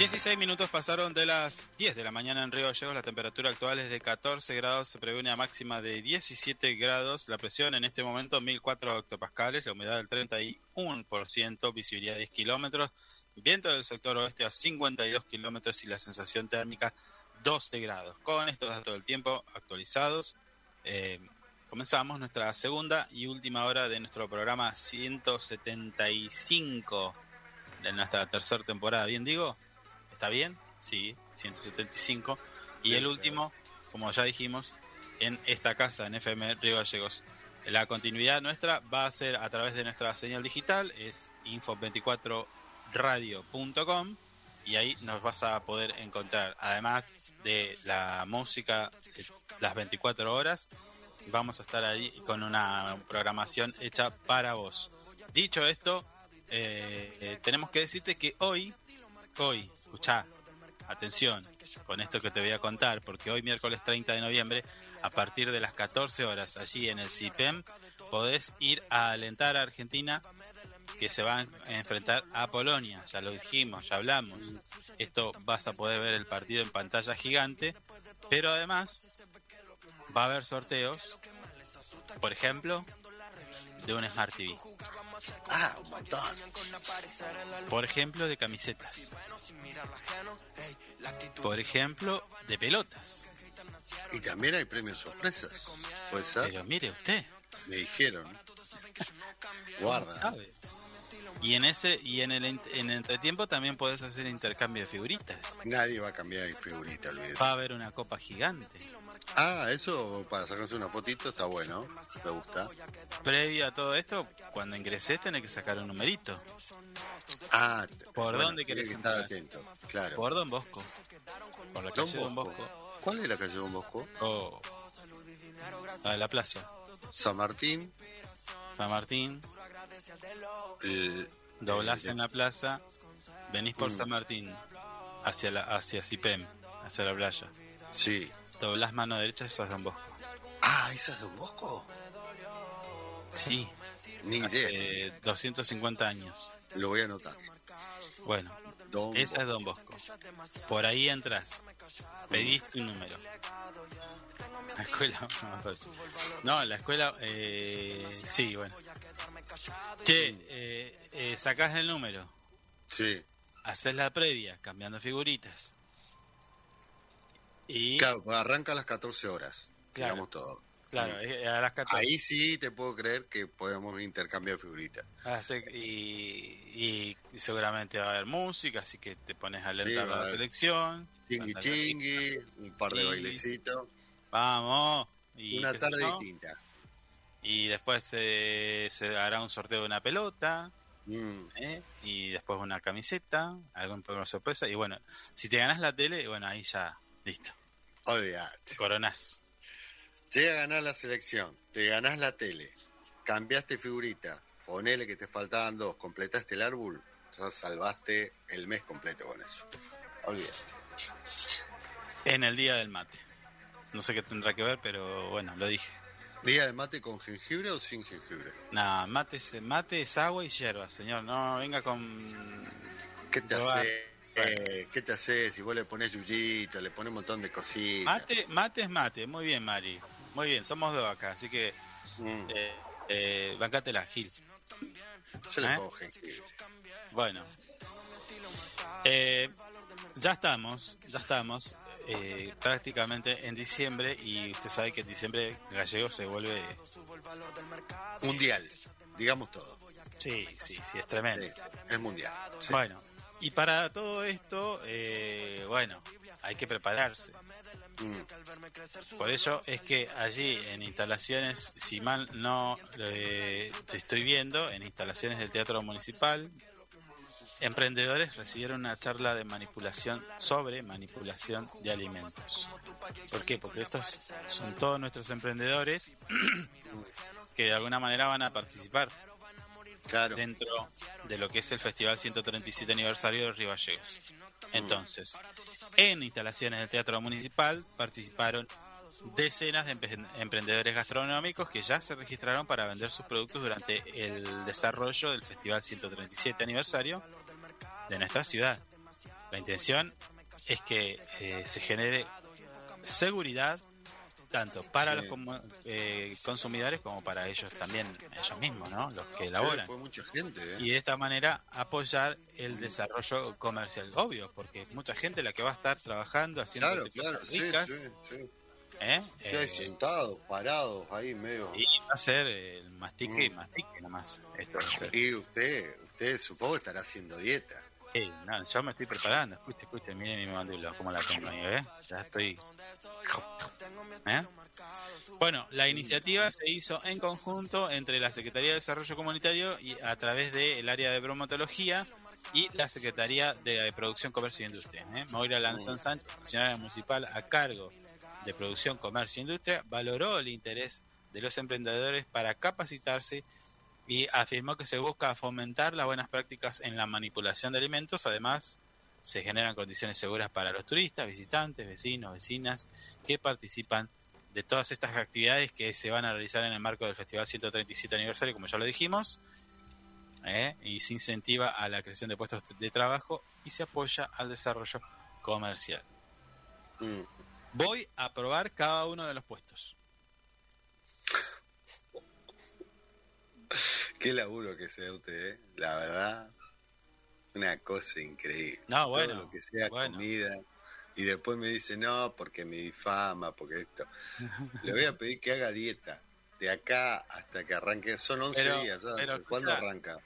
16 minutos pasaron de las 10 de la mañana en Río Gallegos. La temperatura actual es de 14 grados. Se prevé una máxima de 17 grados. La presión en este momento 1004 hectopascales. La humedad del 31%. Visibilidad 10 kilómetros. Viento del sector oeste a 52 kilómetros y la sensación térmica 12 grados. Con estos datos del tiempo actualizados, eh, comenzamos nuestra segunda y última hora de nuestro programa 175 de nuestra tercera temporada. ¿Bien digo? ¿Está bien? Sí, 175. Y el último, como ya dijimos, en esta casa, en FM Río Gallegos. La continuidad nuestra va a ser a través de nuestra señal digital, es info24radio.com y ahí nos vas a poder encontrar, además de la música eh, las 24 horas, vamos a estar ahí con una programación hecha para vos. Dicho esto, eh, eh, tenemos que decirte que hoy, hoy, escuchá, atención con esto que te voy a contar, porque hoy miércoles 30 de noviembre, a partir de las 14 horas, allí en el CIPEM, podés ir a alentar a Argentina que se va a enfrentar a Polonia. Ya lo dijimos, ya hablamos. Esto vas a poder ver el partido en pantalla gigante, pero además va a haber sorteos, por ejemplo, de un Smart TV. Ah, un montón. Por ejemplo, de camisetas. Por ejemplo, de pelotas. Y también hay premios sorpresas. ¿Puede ser? Pero mire usted, Me dijeron. Guarda. ¿sabe? Y en ese y en el, en el entretiempo también podés hacer intercambio de figuritas. Nadie va a cambiar mi figurita, olvídese. Va a haber una copa gigante. Ah, eso para sacarse una fotito está bueno. Me gusta. Previo a todo esto, cuando ingresés tenés que sacar un numerito. Ah, ¿Por bueno, dónde querés que estar atento? Claro. Por Don Bosco. Por la Don calle Don Bosco. Bosco. ¿Cuál es la calle Don Bosco? O a la plaza. San Martín. San Martín. el- Doblás eh, en la plaza. Venís por Mm. San Martín. Hacia la hacia Cipem. Hacia la playa. Sí. Doblás mano derecha, eso es Don Bosco. Ah, ¿esa es Don Bosco? Sí. Ni idea. Hace 250 años. Lo voy a anotar. Bueno, Don esa es Don Bosco. Por ahí entras. Pedís tu número. La escuela. [laughs] fácil. No, la escuela. Eh, sí, bueno. Che, eh, eh, sacás el número. Sí. Haces la previa, cambiando figuritas. Y. Claro, pues arranca a las 14 horas. Claro. Digamos todo. Claro, Mm. a las 14. Ahí sí te puedo creer que podemos intercambiar figuritas. Hace- y, y seguramente va a haber música, así que te pones a alentar va a la selección. Chingui chingui, un par de Y- bailecitos. Vamos. Y, Una tarde distinta. Y después se, se hará un sorteo de una pelota. Mm. ¿eh? Y después una camiseta, algún sorpresa. Y bueno, si te ganas la tele, bueno, ahí ya, listo. Olvídate. Coronás. Llega a ganar la selección, te ganás la tele, cambiaste figurita, ponele que te faltaban dos, completaste el árbol, ya salvaste el mes completo con eso. Olvídate. En el día del mate. No sé qué tendrá que ver, pero bueno, lo dije. ¿Día de mate con jengibre o sin jengibre? Nada, mate es, mate es agua y hierba, señor. No venga con. ¿Qué te hace? Eh, ¿Qué te hace si vos le pones yuyito, le pones un montón de cositas? Mate, mate es mate. Muy bien, Mari. Muy bien, somos dos acá, así que. Mm, Eh, eh, bancátela, Gil. yo le ¿eh? pongo jengibre. Bueno. Eh, ya estamos, ya estamos eh, prácticamente en diciembre y usted sabe que en diciembre gallego se vuelve... Mundial, digamos todo. Sí, sí, sí, es tremendo. Sí, es mundial. sí. Bueno, y para todo esto, eh, bueno, hay que prepararse. Mm, Por eso es que allí en instalaciones, si mal no eh, te estoy viendo, en instalaciones del Teatro Municipal, emprendedores recibieron una charla de manipulación sobre manipulación de alimentos. ¿Por qué? Porque estos son todos nuestros emprendedores [clears throat] que de alguna manera van a participar claro. dentro de lo que es el Festival 137 aniversario de Río Gallegos. Entonces, en instalaciones del Teatro Municipal participaron decenas de empre- emprendedores gastronómicos que ya se registraron para vender sus productos durante el desarrollo del Festival 137 aniversario de nuestra ciudad. La intención es que eh, se genere seguridad tanto para Sí. los eh, consumidores como para ellos también, ellos mismos, ¿no? Los que Sí, elaboran fue mucha gente, ¿eh? y de esta manera apoyar el desarrollo comercial. Obvio, porque mucha gente la que va a estar trabajando haciendo Claro, claro, ricas, sí. ¿eh? Eh, sentados, parados, ahí medio. y va a ser el mastique y Mm. mastique nomás. Esto va a ser. Y usted, usted supongo estará haciendo dieta. Sí, no, yo me estoy preparando. Escuche, escuche, mire mi mandíbula, cómo la tengo ahí, ¿eh? Ya estoy. ¿Eh? Bueno, la iniciativa se hizo en conjunto entre la Secretaría de Desarrollo Comunitario y a través del área de bromatología y la Secretaría de Producción, Comercio e Industria. ¿eh? Moira Lanzón Sánchez, funcionaria municipal a cargo de Producción, Comercio e Industria, valoró el interés de los emprendedores para capacitarse y afirmó que se busca fomentar las buenas prácticas en la manipulación de alimentos. Además, se generan condiciones seguras para los turistas, visitantes, vecinos, vecinas que participan de todas estas actividades que se van a realizar en el marco del Festival 137 aniversario, como ya lo dijimos, ¿eh? y se incentiva a la creación de puestos de trabajo y se apoya al desarrollo comercial. Mm. Voy a probar cada uno de los puestos. Qué laburo que sea usted, ¿eh? La verdad, una cosa increíble. No, bueno, Todo lo que sea bueno. comida. Y después me dice, no, porque me difama, porque esto. Le voy a pedir que haga dieta. De acá hasta que arranque. Son 11 Pero- días, ¿sabes? pero ¿Cuándo escuchá. arranca?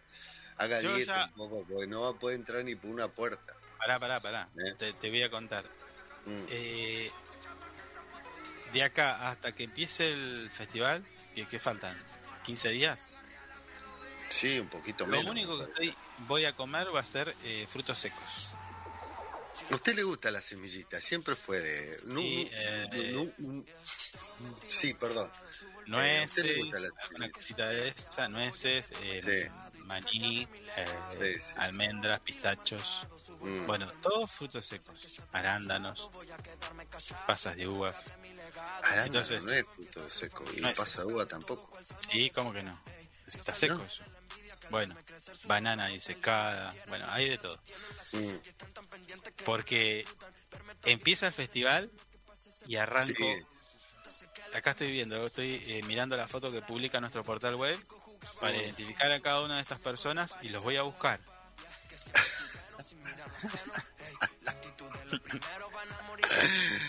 Haga dieta ya- un poco, porque no va a poder entrar ni por una puerta. Pará, pará, pará. ¿Eh? Te, te voy a contar. Mm. Eh, de acá hasta que empiece el festival, ¿qué, qué faltan? ¿15 días? Sí, un poquito Lo menos. único que estoy, voy a comer va a ser eh, frutos secos. ¿A usted le gusta la semillita? Siempre fue de... Sí, eh, sí, perdón. Nueces, ¿a usted le gusta la una cosita de esa, nueces, eh, maní, eh, Sí, sí, sí. almendras, pistachos. Mm. Bueno, todos frutos secos. Arándanos, pasas de uvas. Arándano entonces- no es fruto seco. Y No es- pasa de uva tampoco. Sí, ¿cómo que no? Está seco No. eso. Bueno, banana disecada, bueno, hay de todo. Mm. Porque empieza el festival y arranco. Sí. Acá estoy viendo, estoy eh, mirando la foto que publica nuestro portal web para Mm. identificar a cada una de estas personas y los voy a buscar. [laughs] [laughs]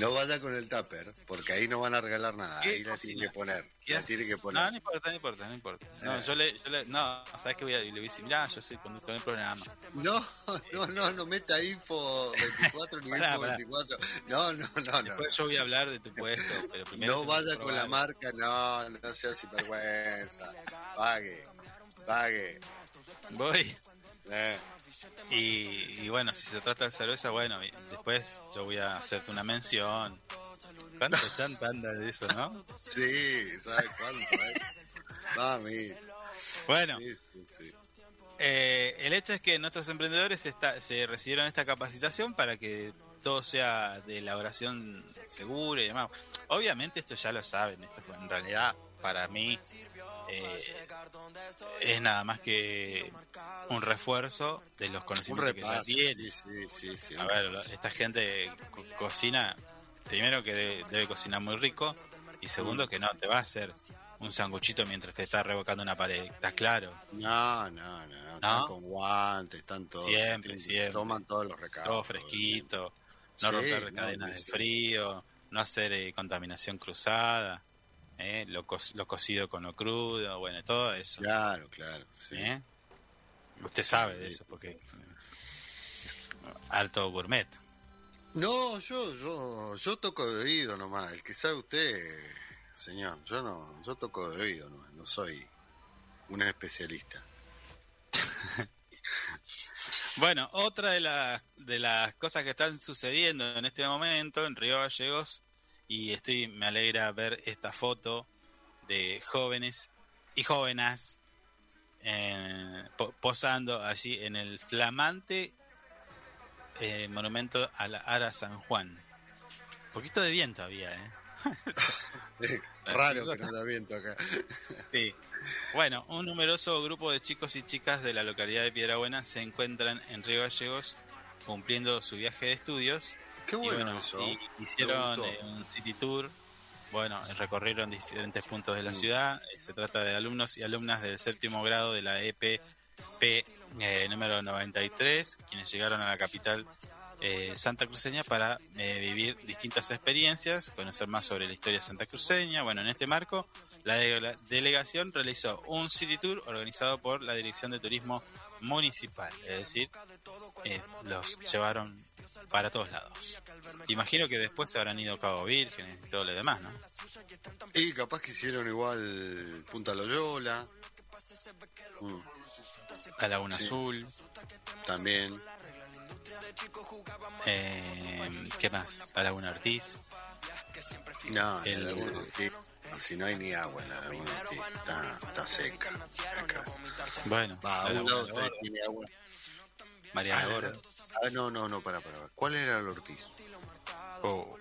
No vaya con el tupper, porque ahí no van a regalar nada. ¿Qué Ahí la tiene que poner. Tiene que No, poner. no importa, no importa, no importa. No, Eh. yo le, yo le- no, sabes que voy a, le voy a decir, mirá, yo soy conductor del programa. No, no, no, no meta info 24 ni [laughs] info pará. 24. No, no, no, no. Después yo voy a hablar de tu puesto, pero primero. No vaya con la marca, no, no sea sinvergüenza. Pague, pague. Voy. Eh, Y, y bueno, si se trata de cerveza, bueno, después yo voy a hacerte una mención. ¿Cuánto chanta anda de eso, no? sí, ¿sabes cuánto? Eh? Mami. Bueno, Sí, sí, sí. eh, el hecho es que nuestros emprendedores está- se recibieron esta capacitación para que todo sea de elaboración segura y demás. Obviamente esto ya lo saben, esto en realidad para mí eh, es nada más que un refuerzo de los conocimientos que ya repaso. tienen. Sí, sí, sí, sí. A ver, esta gente co- cocina, primero que debe, debe cocinar muy rico y segundo que no te va a hacer un sanguchito mientras te está revocando una pared, ¿estás claro? No, no, no. Están con guantes, están todos. Siempre, siempre. Toman todos los recados. Todo fresquito, no romper no, cadenas de frío, no hacer eh, contaminación cruzada, eh, lo, co- lo cocido con lo crudo, bueno, todo eso. Claro, claro. Sí. ¿eh? Usted sabe de eso porque alto gourmet. No, yo, yo, yo toco de oído nomás. El que sabe usted, señor. Yo no, yo toco de oído nomás. No soy un especialista. [laughs] Bueno, otra de las, de las cosas que están sucediendo en este momento en Río Gallegos, y estoy, me alegra ver esta foto de jóvenes y jóvenes eh, po- posando allí en el flamante eh, monumento a la Ara San Juan. Un poquito de viento había, ¿eh? [laughs] [laughs] Raro que no da viento acá. [laughs] Sí. Bueno, un numeroso grupo de chicos y chicas de la localidad de Piedrabuena se encuentran en Río Gallegos cumpliendo su viaje de estudios. Qué Y bueno, eso. y hicieron eh, un city tour. Bueno, recorrieron diferentes puntos de la ciudad. Eh, Se trata de alumnos y alumnas del séptimo grado de la EPP eh, número 93, quienes llegaron a la capital eh, santa cruceña para eh, vivir distintas experiencias, conocer más sobre la historia santa cruceña. Bueno, en este marco, la, de- la delegación realizó un city tour organizado por la Dirección de Turismo Municipal, es decir, eh, los llevaron para todos lados. Imagino que después se habrán ido Cabo Virgen y todo lo demás, ¿no? Y capaz que hicieron igual Punta Loyola. Mm, A Laguna Sí. Azul, también. eh, ¿qué más? A Laguna Ortiz. No, El- la Laguna Ortiz, Si no hay ni agua en la Laguna Ortiz, está, está seca. acá. Bueno, Va, a la Laguna tiene agua. Mariana Ah. Ah, no, no, no, para, para. ¿Cuál era el Ortiz? Oh,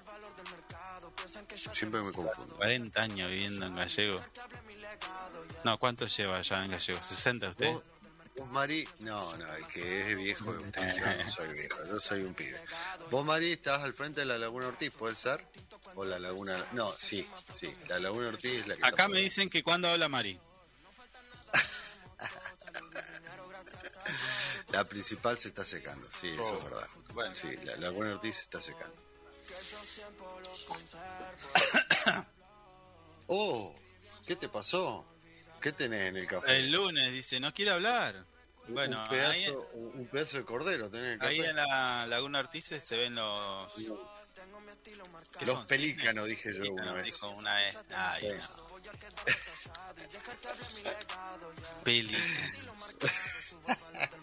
Siempre me confundo. 40 años viviendo en Gallego. No, ¿cuánto lleva ya en Gallego? ¿60 usted? ¿Vos, vos, Mari? No, no, el que es viejo es usted. Yo no [laughs] soy viejo, yo soy un pibe. Vos, Mari, estás al frente de la Laguna Ortiz, ¿puede ser? O la Laguna. No, sí, sí. La Laguna Ortiz es la que. Acá está me por- dicen que cuando habla Mari. La principal se está secando, sí, eso Oh, es verdad. bueno. Sí, la Laguna Ortiz se está secando. [coughs] oh, ¿qué te pasó? ¿Qué tenés en el café? El lunes dice, no quiere hablar. Bueno, un, pedazo, ahí, un pedazo de cordero tenés en el café. ahí en la Laguna Ortiz se ven los... ¿qué Los son? pelícanos, ¿Cisnes? dije yo Pelícanos, una vez. dijo una vez. Ay, Sí. no. [laughs] Pelícanos. [laughs]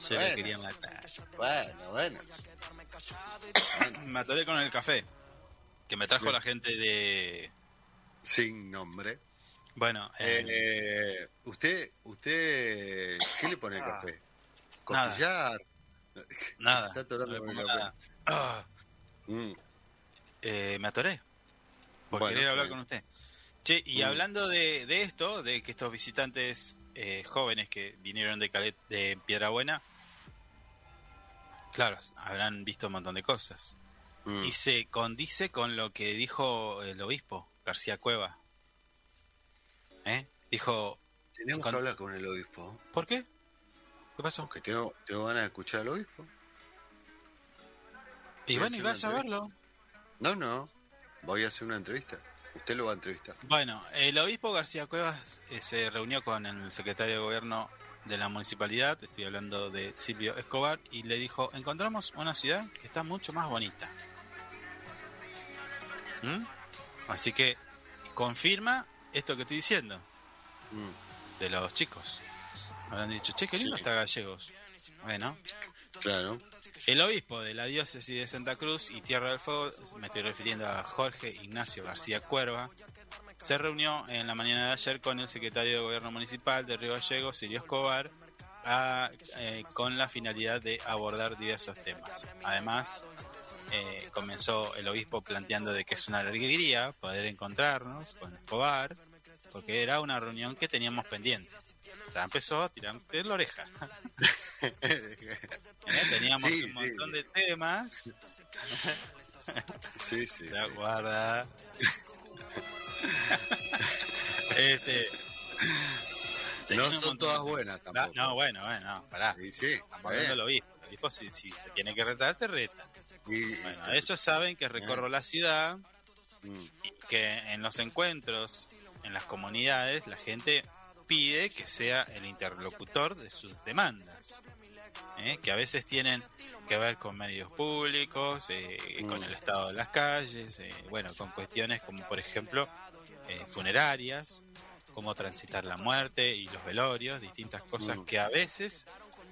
Yo lo Bueno. quería matar. Bueno, bueno. [coughs] Me atoré con el café. Que me trajo la gente de... Sin nombre. Bueno, eh, Eh, usted, usted, ¿qué le pone al café? Nada. Costillar. nada. Se está atorando no con el café. Ah, Mm, eh, me atoré. Por Bueno, querer hablar con usted. Che, y Mm. hablando de, de esto, de que estos visitantes eh, jóvenes que vinieron de Calet, de Piedrabuena, claro, habrán visto un montón de cosas. mm. Y se condice con lo que dijo el obispo, García Cueva. ¿Eh? Dijo, Tenemos con- que hablar con el obispo. ¿por qué? ¿Qué pasó? Porque tengo, tengo ganas de escuchar al obispo. Y bueno, y vas a verlo. No, no. Voy a hacer una entrevista. Usted lo va a entrevistar. Bueno, el obispo García Cuevas eh, se reunió con el secretario de gobierno de la municipalidad, estoy hablando de Silvio Escobar, y le dijo, encontramos una ciudad que está mucho más bonita. ¿Mm? Así que confirma esto que estoy diciendo Mm, de los chicos. Habrán dicho, che, qué lindo Sí. está Gallegos. Bueno, claro. El obispo de la diócesis de Santa Cruz y Tierra del Fuego, me estoy refiriendo a Jorge Ignacio García Cuerva, se reunió en la mañana de ayer con el secretario de Gobierno Municipal de Río Gallegos, Sirio Escobar, a- eh, con la finalidad de abordar diversos temas. Además, eh, comenzó el obispo planteando de que es una alegría poder encontrarnos con Escobar, porque era una reunión que teníamos pendiente. Ya empezó a tirar de la oreja. [laughs] ¿Eh? Teníamos Sí, un sí. montón de temas. [laughs] Sí, sí. Sí. guarda. este. No son todas buenas tampoco. No, bueno, bueno, no, pará. Sí, bien. del obispo. El obispo, si, si se tiene que retar, te reta. Y- y- Bueno, ellos saben que recorro la ciudad Mm, y que en los encuentros, en las comunidades, la gente pide que sea el interlocutor de sus demandas, ¿eh? que a veces tienen que ver con medios públicos, eh, con el estado de las calles, eh, bueno, con cuestiones como por ejemplo eh, funerarias, cómo transitar la muerte y los velorios, distintas cosas Mm. que a veces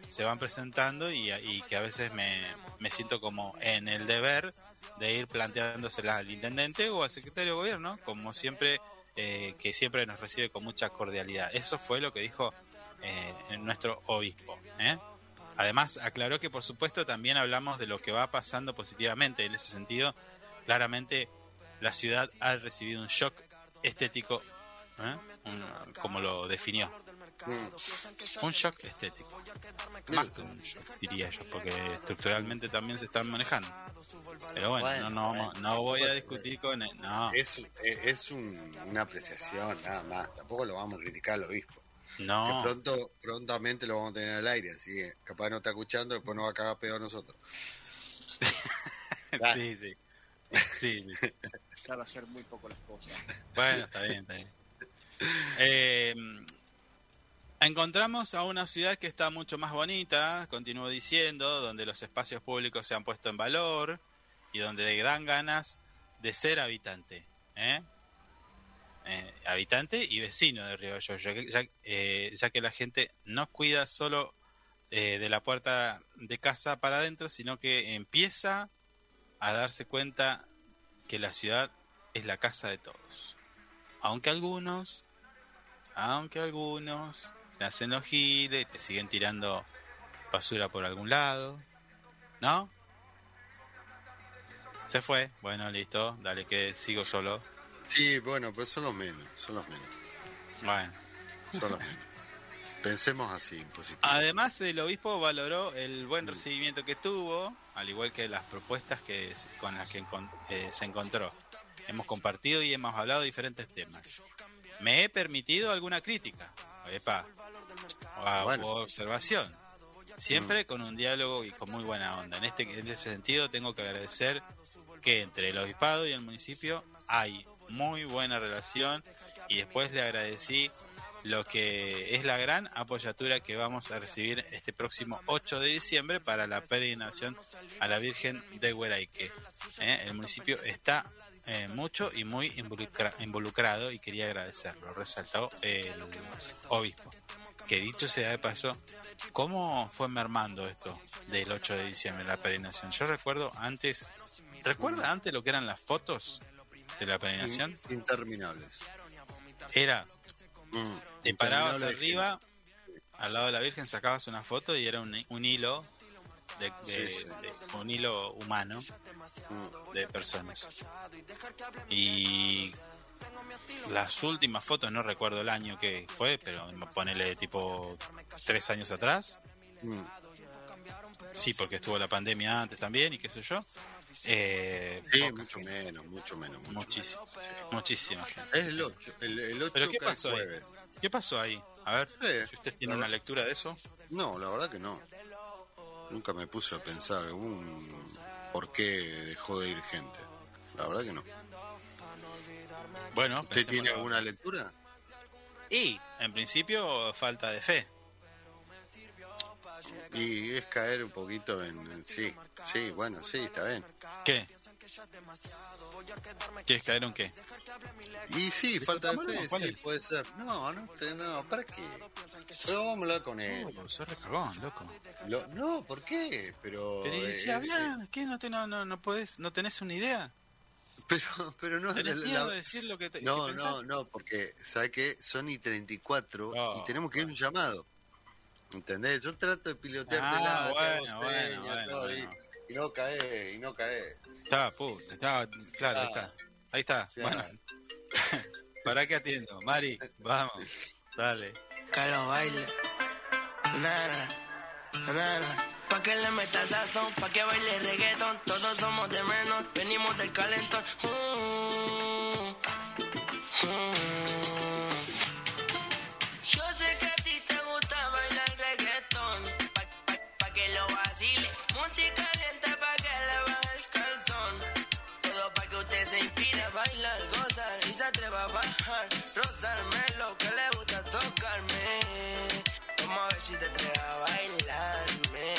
se van presentando y, y que a veces me, me siento como en el deber de ir planteándoselas al intendente o al secretario de gobierno, como siempre, eh, que siempre nos recibe con mucha cordialidad. Eso fue lo que dijo eh, nuestro obispo. ¿eh? Además, aclaró que por supuesto también hablamos de lo que va pasando positivamente. En ese sentido, claramente la ciudad ha recibido un shock estético, ¿eh? Un- como lo definió. mm. Un shock estético. Más que un shock, diría yo, porque estructuralmente también se están manejando. Pero bueno, Bueno, no, no, bueno. no voy a discutir con él. No, Es, es es un- una apreciación, nada más. Tampoco lo vamos a criticar al obispo. No. Que pronto, prontamente lo vamos a tener al aire, así que capaz no está escuchando, después nos va a cagar peor a nosotros. [laughs] Sí, sí. Sí, sí, sí. Claro, hacer muy poco las cosas. Bueno, está bien, está bien. Eh, encontramos a una ciudad que está mucho más bonita, continúo diciendo, donde los espacios públicos se han puesto en valor y donde dan ganas de ser habitante. ¿eh? Eh, habitante y vecino de Río Gallegos, ya, ya- eh, ya que la gente no cuida solo eh, de la puerta de casa para adentro, sino que empieza a darse cuenta que la ciudad es la casa de todos. Aunque algunos, aunque algunos se hacen los giles y te siguen tirando basura por algún lado, ¿no? Se fue, bueno, listo, dale que sigo solo. Sí, bueno, pues son los menos, son los menos, Bueno. son los menos. Pensemos así, en positivo. Además, el obispo valoró el buen recibimiento que tuvo, al igual que las propuestas que con las que eh, se encontró. Hemos compartido y hemos hablado de diferentes temas. Me he permitido alguna crítica, epa, o, Bueno. observación. Siempre con un diálogo y con muy buena onda. En, este, en ese sentido, tengo que agradecer que entre el obispado y el municipio hay muy buena relación y después le agradecí lo que es la gran apoyatura que vamos a recibir este próximo 8 de diciembre para la peregrinación a la Virgen de Hueraique. ¿eh? El municipio está eh, mucho y muy involucra- involucrado y quería agradecerlo, resaltó el obispo. Que dicho sea de paso, ¿cómo fue mermando esto del 8 de diciembre, la peregrinación? Yo recuerdo antes, ¿recuerda antes lo que eran las fotos de la peregrinación? In- interminables. Era, Mm, te parabas arriba, al lado de la Virgen sacabas una foto y era un, un hilo, de, de- Sí, sí. de- un hilo humano Mm, de personas. Y las últimas fotos, no recuerdo el año que fue, pero ponele tipo tres años atrás. mm. Sí, porque estuvo la pandemia antes también y qué sé yo. Eh, Sí, poca mucho menos, mucho menos. mucho muchísimo, muchísima gente. Es el 8, el, el 8 ¿Pero qué pasó ahí? jueves. ¿Qué pasó ahí? A ver, Sí, si usted tiene una lectura de eso. No, la verdad que no. Nunca me puse a pensar un por qué dejó de ir gente. La verdad que no. Bueno, ¿Usted tiene alguna lectura? Y, en principio, falta de fe. Y es caer un poquito en, en- sí, sí, bueno, sí, está bien. ¿Qué? ¿Quieres caer en qué? Y sí, falta de fe, ¿cuál sí, es? puede ser. No, no, te- no, ¿para qué? Pero vamos a hablar con él. Oh, sos recagón, loco. Lo- no, ¿por qué? Pero, Pero y eh, si eh, habla, ¿qué? ¿No, te, no, no, no, podés, ¿No tenés una idea? pero, pero no, ¿Tenés la- miedo la- de decir lo que te no, que no, no, porque, ¿sabe qué? Son y 34 No, y tenemos que ir a un llamado. ¿Entendés? Yo trato de pilotearte Ah, la bueno, bueno, bueno, bueno. Y, no cae, y no cae. Estaba, puta, estaba, claro, ahí Ah. está. Ahí está, Ya. bueno. [laughs] ¿Para qué atiendo? Mari, vamos, dale. lo baile. Nana, nana. Pa' que le metas sazón, pa' que baile reggaeton. Todos somos de menos, venimos del calentón. Mm, mm. Si te atreves a bailarme.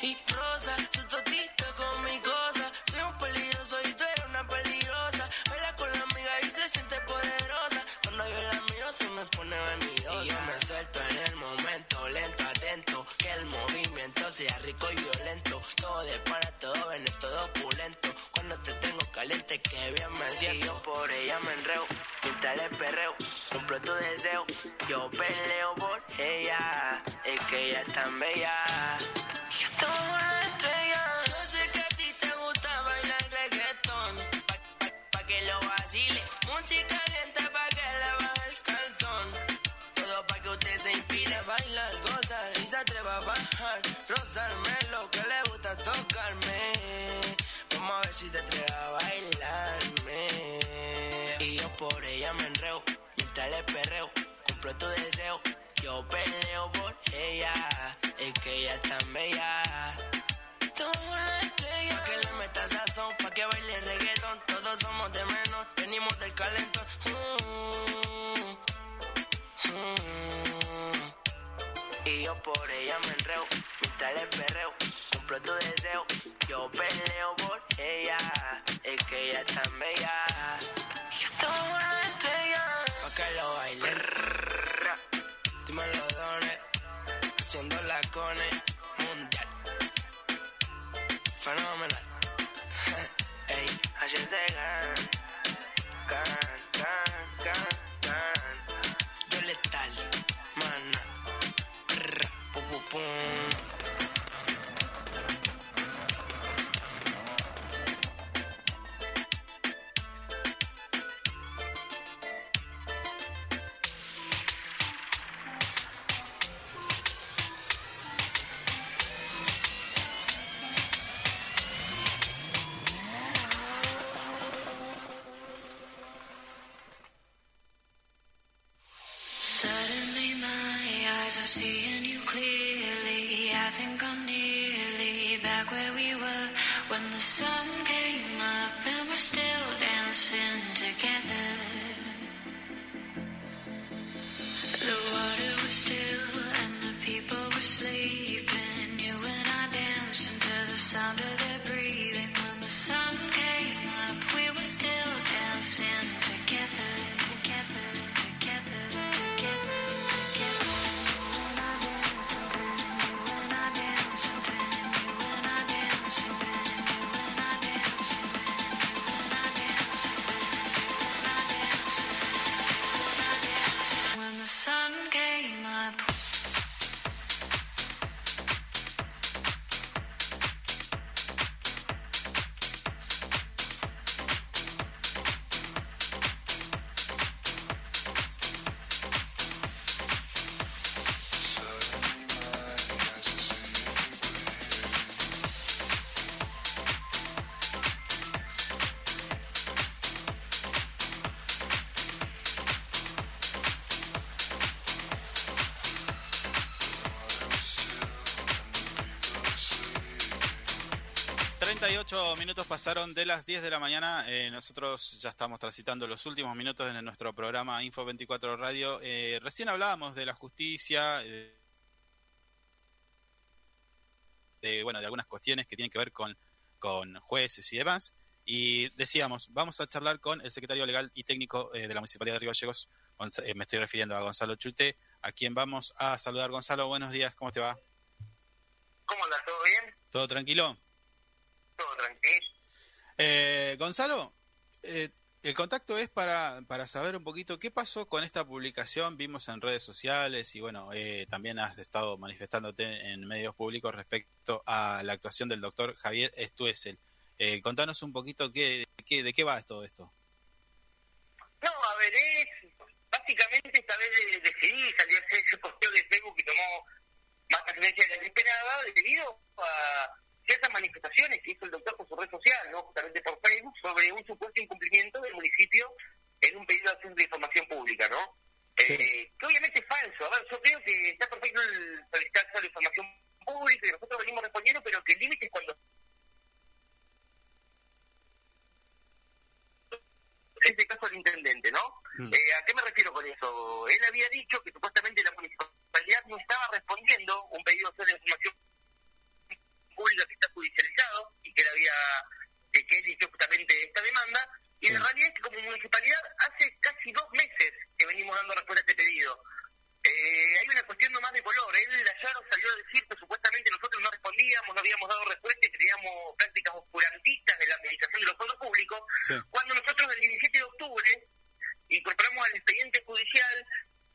Y rosa, su totita con mi cosa. Soy un peligroso y tú eres una peligrosa. Baila con la amiga y se siente poderosa. Cuando yo la miro se me pone vanidosa. Y yo me suelto en el momento, lento, atento. Que el movimiento sea rico y violento. Todo de para todo, ven, todo opulento. Cuando te tengo caliente, que bien me siento. Yo por ella me enreo, mientras el perreo. Cumplo tu deseo, yo peleo por ella. Es que ella es tan bella. Yo tomo una estrella. Yo sé que a ti te gusta bailar reggaetón. Pa, pa- pa' que lo vacile. Música lenta pa' que le baje el calzón. Todo pa' que usted se inspire a bailar, gozar y se atreva a bajar. Rozarme si te atreves a bailarme. Y yo por ella me enreo, mientras le perreo. Cumplo tu deseo, yo peleo por ella. Es que ella es tan bella. Tomo una estrella. Que le metas sazón, pa' que baile reggaeton. Todos somos de menos, venimos del calentón. Mm, mm. Y yo por ella me enreo, mientras le perreo. Cumplo tu deseo, yo peleo por ella. Es que ella es tan bella. Yo tomo una estrella. Pa' que lo baile. Dímelo, dones. Haciendo la cone mundial. Fenomenal. [laughs] Ey, HC Gan. 38 minutos pasaron de las 10 de la mañana. Eh, nosotros ya estamos transitando los últimos minutos en nuestro programa Info 24 Radio. Eh, recién hablábamos de la justicia, eh, de, bueno, de algunas cuestiones que tienen que ver con, con jueces y demás. Y decíamos, vamos a charlar con el secretario legal y técnico de la Municipalidad de Río Gallegos. me estoy refiriendo a Gonzalo Chute, a quien vamos a saludar. Gonzalo, buenos días, ¿cómo te va? ¿Cómo andas? ¿Todo bien? ¿Todo tranquilo? Eh, Gonzalo, eh, el contacto es para, para saber un poquito qué pasó con esta publicación. Vimos en redes sociales y bueno, eh, también has estado manifestándote en medios públicos respecto a la actuación del doctor Javier Estuesel. Eh, contanos un poquito qué, qué, de qué va todo esto. No, a ver, es básicamente esta vez decidí salir a hacer ese posteo de Facebook y tomó más trascendencia de la que esperaba debido a ciertas manifestaciones que hizo el doctor por su red social, ¿no? justamente por Facebook, sobre un supuesto incumplimiento del municipio en un pedido de de información pública, ¿no? Eh, que obviamente es falso. A ver, yo creo que está perfecto el solicitar la información pública y nosotros venimos respondiendo, pero que el límite es cuando es el caso del intendente, ¿no? Mm. Eh, ¿A qué me refiero con eso? Él había dicho que supuestamente la municipalidad no estaba respondiendo un pedido de información pública que está judicializado y que él había que, que él hizo justamente esta demanda y la realidad es que como municipalidad hace casi dos meses que venimos dando respuesta a este pedido eh, hay una cuestión nomás de color él ayer salió a decir que supuestamente nosotros no respondíamos no habíamos dado respuesta y que teníamos prácticas oscurantistas de la administración de los fondos públicos cuando nosotros el 17 de octubre incorporamos al expediente judicial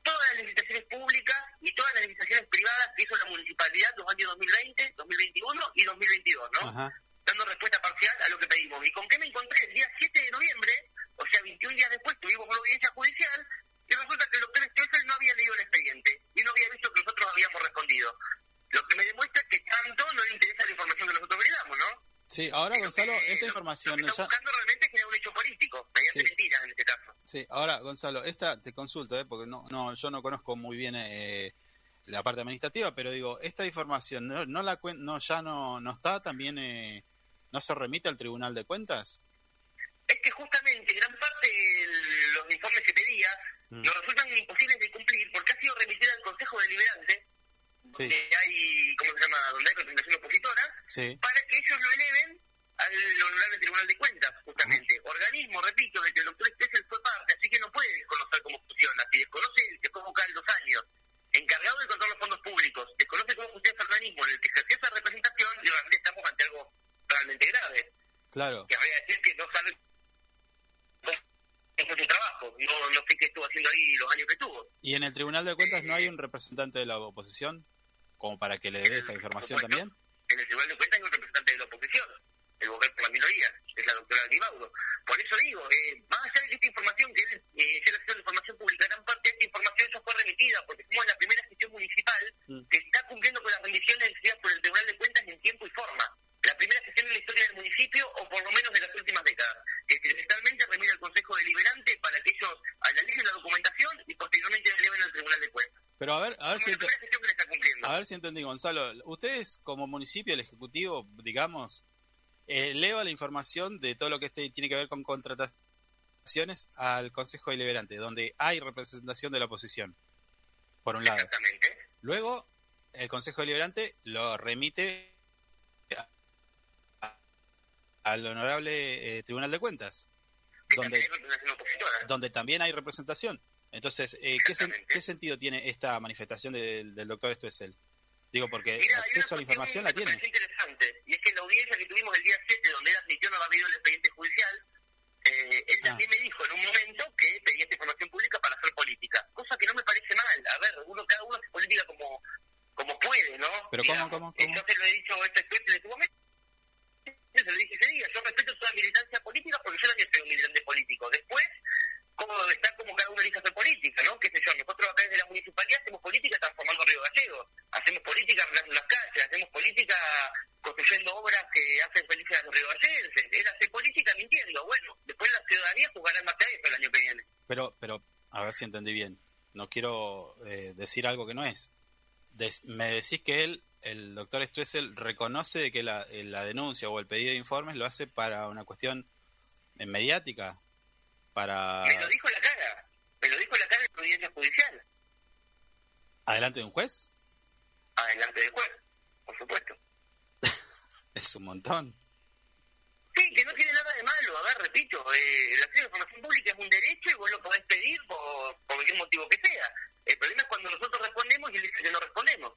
todas las licitaciones públicas y todas las licitaciones privadas que hizo la municipalidad los años 2020, 2021 y 2022, ¿no? Ajá. Dando respuesta parcial a lo que pedimos. ¿Y con qué me encontré? El día 7 de noviembre, o sea, 21 días después, tuvimos una audiencia judicial y resulta que el doctor Stoessel no había leído el expediente y no había visto que nosotros habíamos respondido. Lo que me demuestra que tanto no le interesa la información que nosotros brindamos, ¿no? Sí, ahora Gonzalo, esta información Lo que está ya... buscando realmente es un hecho político, mediante Sí. mentiras en este caso. Sí, ahora Gonzalo, esta te consulto, ¿eh? porque no, no, yo no conozco muy bien eh, la parte administrativa, pero digo, esta información no, no la no ya no, no está también, eh, no se remite al Tribunal de Cuentas. es que justamente gran parte de los informes que pedía Mm. nos resultan imposibles de cumplir porque ha sido remitida al Consejo Deliberante, Sí. donde hay, ¿cómo se llama?, donde hay representación opositora, Sí. para que ellos lo eleven al Honorable Tribunal de Cuentas, justamente. Organismo, repito, de que el doctor Stessel fue parte, así que no puede desconocer cómo funciona. Si desconoce el que fue vocal dos años, encargado de controlar los fondos públicos, desconoce cómo funciona ese organismo en el que ejerció esa representación, y realmente estamos ante algo realmente grave. Claro. Que habría que decir que no sabe cómo fue su trabajo, no, no sé qué estuvo haciendo ahí los años que estuvo. ¿Y en el Tribunal de Cuentas no hay un representante de la oposición como para que le dé esta información también? En el Tribunal de Cuentas hay un representante de la oposición, el vocal por la minoría, es la doctora Gribaudo. Por eso digo, eh, más allá de que esta información, que él eh, ya la información pública, gran parte de esta información ya fue remitida, porque somos la primera gestión municipal Mm. que está cumpliendo con las rendiciones exigidas por el Tribunal de Cuentas en tiempo y forma. La primera gestión en la historia del municipio, o por lo menos de las últimas décadas, que trimestralmente remite al Consejo Deliberante para que ellos analicen la documentación y posteriormente la eleven al Tribunal de Cuentas. Pero a ver, a ver Como si a ver si entendí, Gonzalo. Ustedes como municipio, el ejecutivo, digamos, eleva la información de todo lo que este tiene que ver con contrataciones al Consejo Deliberante, donde hay representación de la oposición, por un lado. Exactamente. Luego, el Consejo Deliberante lo remite al Honorable eh, Tribunal de Cuentas, donde, También donde también hay representación. Entonces, eh, ¿qué, sen- Exactamente. qué sentido tiene esta manifestación del, del doctor Estuesel? Digo, porque Mira, acceso a la información la tiene. pareció interesante, y es que en la audiencia que tuvimos el día 7, donde él admitió no haber habido el expediente judicial, eh, él Ah. también me dijo en un momento que pedía esta información pública para hacer política, cosa que no me parece mal. A ver, uno cada uno hace política como como puede, ¿no? Pero ¿cómo, cómo, cómo? Yo se lo he dicho a este en su momento. Yo se lo dije ese día. Yo respeto toda militancia política porque yo también soy un militante político. Después, como está como cada uno elige hacer política, ¿no? Qué sé yo, nosotros acá desde la municipalidad hacemos política transformando Río Gallegos, hacemos política arreglando las calles, hacemos política construyendo obras que hacen felices a los riogallenses. Él hace política mintiendo. Bueno, después la ciudadanía jugará más a eso el año que viene. Pero, pero, a ver si entendí bien. No quiero eh, decir algo que no es. Me decís que él el doctor Stuessel reconoce que la, la denuncia o el pedido de informes lo hace para una cuestión mediática, para Me lo dijo en la cara. Me lo dijo en la cara en la audiencia judicial. adelante de un juez. Adelante del juez, por supuesto. [laughs] Es un montón. Sí, que no tiene nada de malo. A ver, repito, eh, el acceso a la información pública es un derecho y vos lo podés pedir por, por cualquier motivo que sea. El problema es cuando nosotros respondemos y él dice que no respondemos.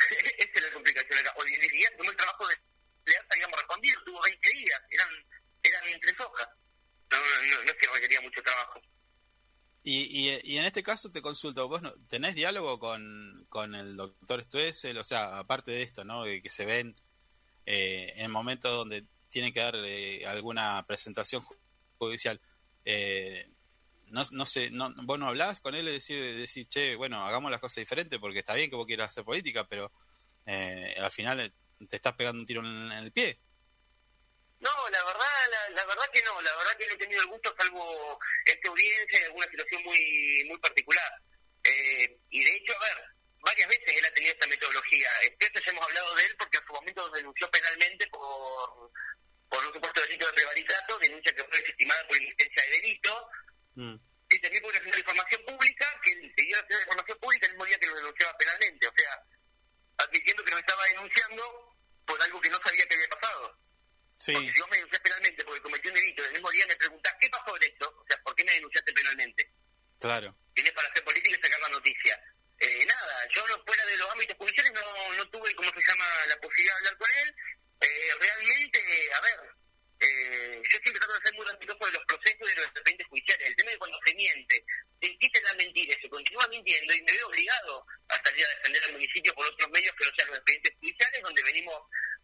[laughs] Esa es la complicación acá. O ni siquiera tomó el trabajo de leer, habíamos respondido, tuvo 20 días, eran, eran tres hojas. No, no, no es que requería mucho trabajo. Y, y, y en este caso te consulto, ¿vos no, tenés diálogo con, con el doctor Stuessel? O sea, aparte de esto, ¿no? De que se ven eh, en momentos donde tienen que dar eh, alguna presentación ju- judicial. Eh, no, no sé, no, vos no hablás con él y decir, decir, che, bueno, hagamos las cosas diferentes porque está bien que vos quieras hacer política, pero eh, al final te estás pegando un tiro en el pie. No, la verdad, la, la verdad que no, la verdad que no he tenido el gusto salvo esta audiencia en alguna situación muy muy particular. Eh, y de hecho, a ver, varias veces él ha tenido esta metodología. Ya hemos hablado de él porque en su momento denunció penalmente por, por un supuesto delito de prevaricato, denuncia que fue desestimada por inexistencia de delito, y también por una de información pública, que pidió la de información pública el mismo día que lo denunciaba penalmente, o sea, admitiendo que nos estaba denunciando por algo que no sabía que había pasado. Sí. Porque si vos me denunciás penalmente porque cometí un delito, el mismo día me preguntás qué pasó de esto, o sea, ¿por qué me denunciaste penalmente? Claro. Tienes para hacer política y sacar la noticia. Eh, nada, yo no, fuera de los ámbitos judiciales no, no tuve, ¿cómo se llama?, la posibilidad de hablar con él. Eh, realmente, a ver, eh, yo siempre trato de ser muy respetuoso de los procesos y de los expedientes judiciales. El tema es cuando se miente, se insiste en la mentira se continúa mintiendo y me veo obligado a salir a defender al municipio por otros medios que no sean los expedientes judiciales, donde venimos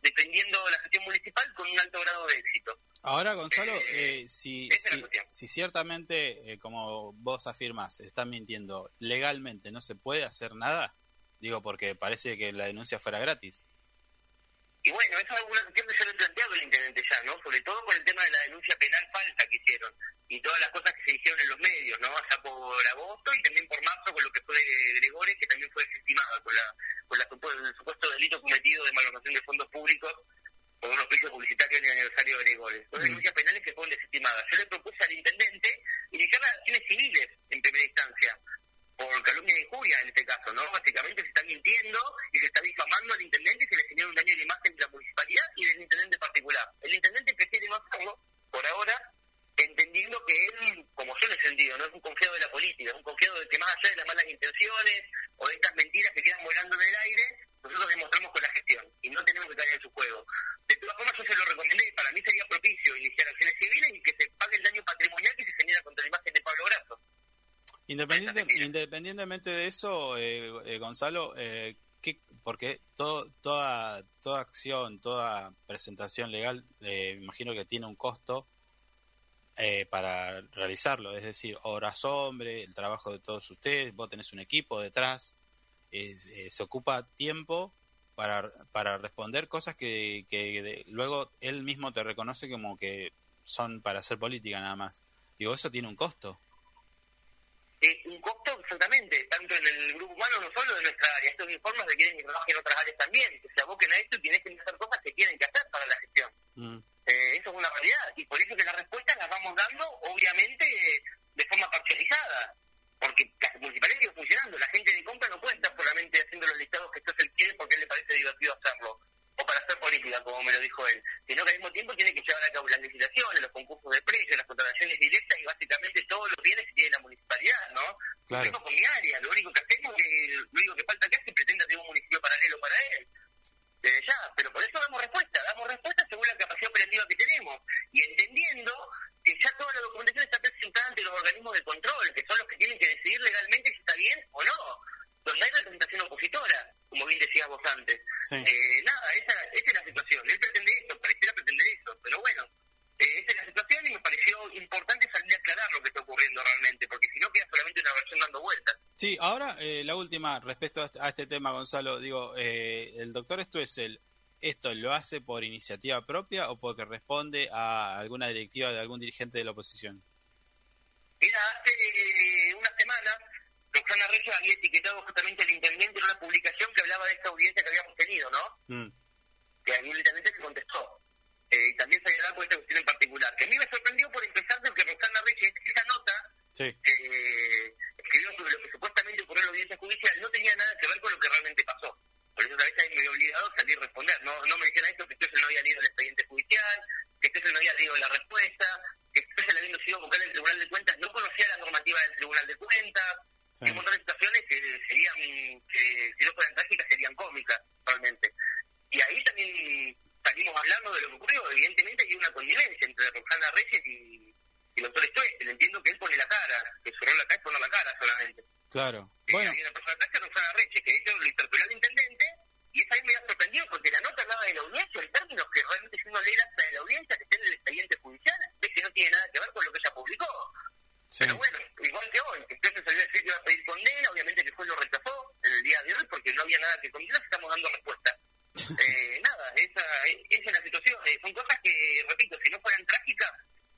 defendiendo la gestión municipal con un alto grado de éxito. Ahora, Gonzalo, eh, si, si, si ciertamente, eh, como vos afirmas, están mintiendo legalmente, ¿no se puede hacer nada? Digo, porque parece que la denuncia fuera gratis. Y bueno, eso es una cuestión que yo le he planteado al intendente ya, ¿no? Sobre todo con el tema de la denuncia penal falsa que hicieron y todas las cosas que se dijeron en los medios, ¿no? Allá por agosto y también por marzo con lo que fue de Gregores, que también fue desestimada con, la, con la, el supuesto delito cometido de malversación de fondos públicos por unos juicios publicitarios en el aniversario de Gregores. Dos denuncias penales que fueron desestimadas. Yo le propuse al intendente iniciar las acciones civiles en primera instancia por calumnia e injuria en este caso, ¿no? Básicamente se está mintiendo y se está difamando al intendente y se le genera un daño de imagen de la municipalidad y del intendente particular. El intendente prefiere no hacerlo por ahora, entendiendo que él, como yo lo he sentido, no es un confiado de la política, es un confiado de que más allá de las malas intenciones o de estas mentiras que quedan volando en el aire, nosotros demostramos con la gestión y no tenemos que caer en su juego. De todas formas, yo se lo recomendé, para mí sería propicio iniciar acciones civiles y que se pague el daño patrimonial que se genera contra la imagen. Independiente, [laughs] independientemente de eso, eh, eh, Gonzalo, eh, ¿qué- porque todo, toda, toda acción, toda presentación legal, eh, imagino que tiene un costo eh, para realizarlo, es decir, horas hombre, el trabajo de todos ustedes, vos tenés un equipo detrás, se ocupa tiempo para, para responder cosas que, que de- luego él mismo te reconoce como que son para hacer política nada más. Digo, eso tiene un costo. Eh, un costo exactamente, tanto en el grupo humano, no solo de nuestra área. Estos informes requieren que trabajen en otras áreas también, que se aboquen a esto y tienes que hacer cosas que tienen que hacer para la gestión. Eh, eso es una realidad. Y por eso que las respuestas las vamos dando, obviamente, eh, de forma parcializada. Porque las municipalidades siguen funcionando. La gente de compra no puede estar solamente haciendo los listados que él quiere porque él le parece divertido hacerlo. O para hacer política, como me lo dijo él. Sino que al mismo tiempo tiene que llevar a cabo las licitaciones, los concursos de precios, las contrataciones directas y básicamente todos los bienes que tiene la municipalidad, ¿no? Claro. Tengo con mi área. Lo único que hacemos, que, lo único que falta acá es que pretenda tener un municipio paralelo para él. Desde ya, pero por eso damos respuesta, damos respuesta según la capacidad operativa que tenemos y entendiendo que ya toda la documentación está presentada ante los organismos de control, que son los que tienen que decidir legalmente si está bien o no, donde hay representación opositora, como bien decías vos antes. Sí. Eh, nada, esa, esa es la situación. Él pretende esto, pareciera pretender eso, pero bueno, eh, esa es la situación y me pareció importante salir a aclarar lo que está ocurriendo realmente, porque si no queda solamente una versión dando vueltas. Sí, ahora eh, la última respecto a este, a este tema, Gonzalo. Digo, eh, el doctor Stuessel, ¿esto lo hace por iniciativa propia o porque responde a alguna directiva de algún dirigente de la oposición? Mira, hace una semana nos Roxana Reyes había etiquetado justamente al intendente en una publicación que hablaba de esta audiencia que habíamos tenido, ¿no? Mm. Que a mí el intendente le contestó. Eh, y también se había dado por esta cuestión en particular. Que a mí me sorprendió por empezar porque Roxana Reyes, esa nota Sí. que escribió sobre lo que supuestamente ocurrió en la audiencia judicial no tenía nada que ver con lo que realmente pasó. Por eso a veces me he obligado a salir a responder. No, no me dijeron esto, que usted no había leído el expediente judicial, que usted no había leído la respuesta, que usted habiendo sido vocal del Tribunal de Cuentas no conocía la normativa del Tribunal de Cuentas. Sí. Y un montón de situaciones que serían, que si no fueran trágicas, serían cómicas, realmente. Y ahí también salimos hablando de lo que ocurrió. Evidentemente hay una connivencia entre Roxana Reyes y, y el doctor Estueste. Le entiendo que él pone la cara, que cerró la cara y pone la cara solamente. Claro. Y Bueno, Hay una persona atrás que es Roxana Reyes, que eso lo interpeló al intendente, y eso a mí me ha sorprendido porque la nota hablaba de la audiencia en términos que realmente si uno lee la de la audiencia que en el expediente judicial, ve que no tiene nada que ver con lo que ella publicó. Sí. Pero bueno, igual que hoy, entonces salió a decir que iba a pedir condena, obviamente que fue lo rechazó el día de hoy porque no había nada que condenar, estamos dando respuesta. [laughs] Eh, nada, esa, esa es la situación. Eh, son cosas que, repito, si no fueran trágicas,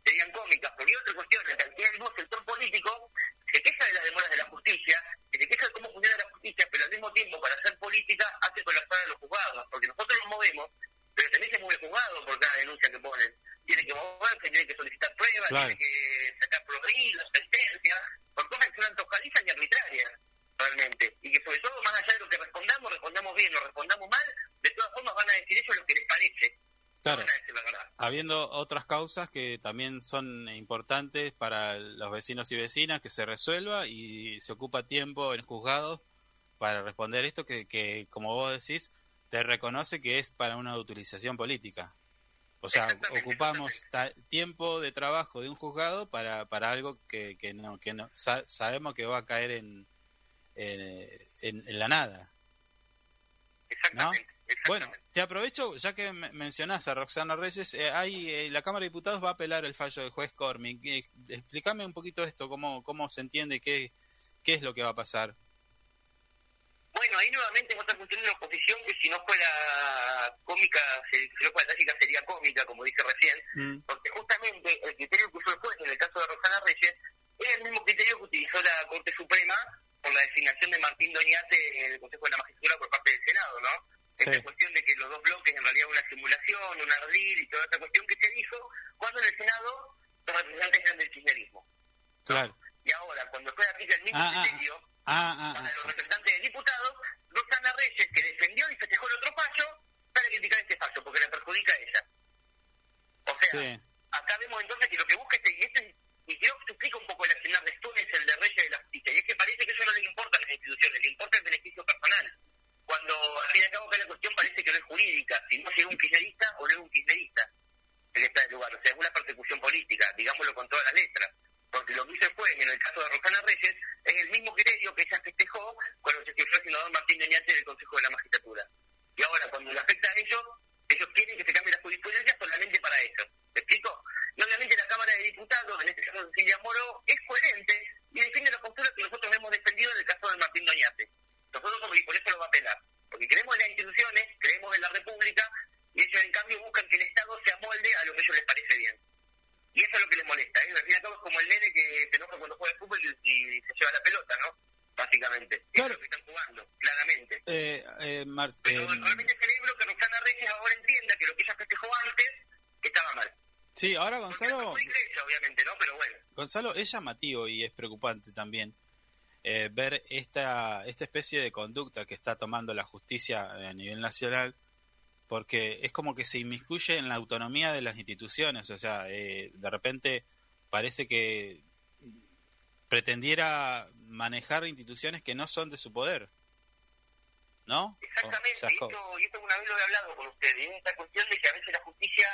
serían cómicas. Porque hay otra cuestión, es que al mismo sector político se queja de las demoras de la justicia, se queja de cómo funciona la justicia, pero al mismo tiempo, para hacer política, hace colapsar a los juzgados. Porque nosotros nos movemos, pero también se mueve el juzgado por cada denuncia que ponen. Tiene que moverse, tiene que solicitar pruebas, Claro. tiene que sacar progresos, sentencias, por cosas que son antojadizas y arbitrarias, realmente. Y que sobre todo, más allá de lo que respondamos, respondamos bien o respondamos mal, de todas formas van a decir ellos lo que les parece. Claro. Habiendo otras causas que también son importantes para los vecinos y vecinas, que se resuelva y se ocupa tiempo en juzgados para responder esto que, que, como vos decís, te reconoce que es para una utilización política. O sea, ocupamos tiempo de trabajo de un juzgado para, para algo que, que no que no sa- sabemos que va a caer en, en, en- en la nada. Exactamente. Bueno, exactamente. te aprovecho, ya que me- mencionás a Roxana Reyes, eh, hay, eh, la Cámara de Diputados va a apelar el fallo del juez Cormick. Eh, explícame un poquito esto, cómo, cómo se entiende, qué, qué es lo que va a pasar. Bueno, ahí nuevamente es otra cuestión de la oposición que si no fuera cómica, si si no fuera trágica sería cómica, como dije recién, Mm, porque justamente el criterio que usó el juez en el caso de Rosana Reyes es el mismo criterio que utilizó la Corte Suprema por la designación de Martín Doñate en el Consejo de la Magistratura por parte del Senado, ¿no? Sí. Esta cuestión de que los dos bloques en realidad una simulación, un ardid y toda esta cuestión que se dijo cuando en el Senado los representantes eran del kirchnerismo. claro. Y ahora, cuando fue aplica el mismo Ah, ah, criterio, Ah, ah, para los ah, representantes de diputados, Rosana Reyes, que defendió y festejó el otro fallo, sale a criticar este fallo porque le perjudica a ella. O sea, sí, acá vemos entonces que lo que busca este, y, este, y creo que explica un poco el accionar de Stone es el de Reyes de la Justicia, y es que parece que eso no le importa a las instituciones, le importa el beneficio personal. Cuando al fin y al cabo que la cuestión parece que no es jurídica, si no es un kirchnerista o no es un kirchnerista en lugar. O sea, es una persecución política, digámoslo con todas las letras. Porque lo que hizo el juez en el caso de Rosana Reyes es el mismo criterio que ella festejó cuando se fue el senador Martín Doñate del Consejo de la Magistratura. Y ahora, cuando le afecta a ellos, ellos quieren que se cambie la jurisprudencia solamente para eso. ¿Me explico? Y obviamente la Cámara de Diputados, en este caso Cecilia Moro, es coherente y defiende la postura que nosotros hemos defendido en el caso de Martín Doñate. Nosotros somos y por eso lo va a apelar. Porque creemos en las instituciones, creemos en la República y ellos en cambio buscan que el Estado se amolde a lo que ellos les parece bien. Y eso es lo que les molesta. ¿eh? Al cabo es como el nene que se enoja cuando juega al fútbol y, y se lleva la pelota, ¿no? Básicamente. Claro. es lo que están jugando, claramente. eh, eh, Pero eh, realmente celebro que Roxana Reyes ahora entienda que lo que ella festejó antes estaba mal. sí, ahora Gonzalo, a ella, obviamente, ¿no? Pero bueno. Gonzalo es llamativo y es preocupante también eh, ver esta, esta especie de conducta que está tomando la justicia a nivel nacional, porque es como que se inmiscuye en la autonomía de las instituciones, o sea, eh, de repente parece que pretendiera manejar instituciones que no son de su poder, ¿no? Exactamente, O sea, y esto, y esto una vez lo he hablado con ustedes, es esta cuestión de que a veces la justicia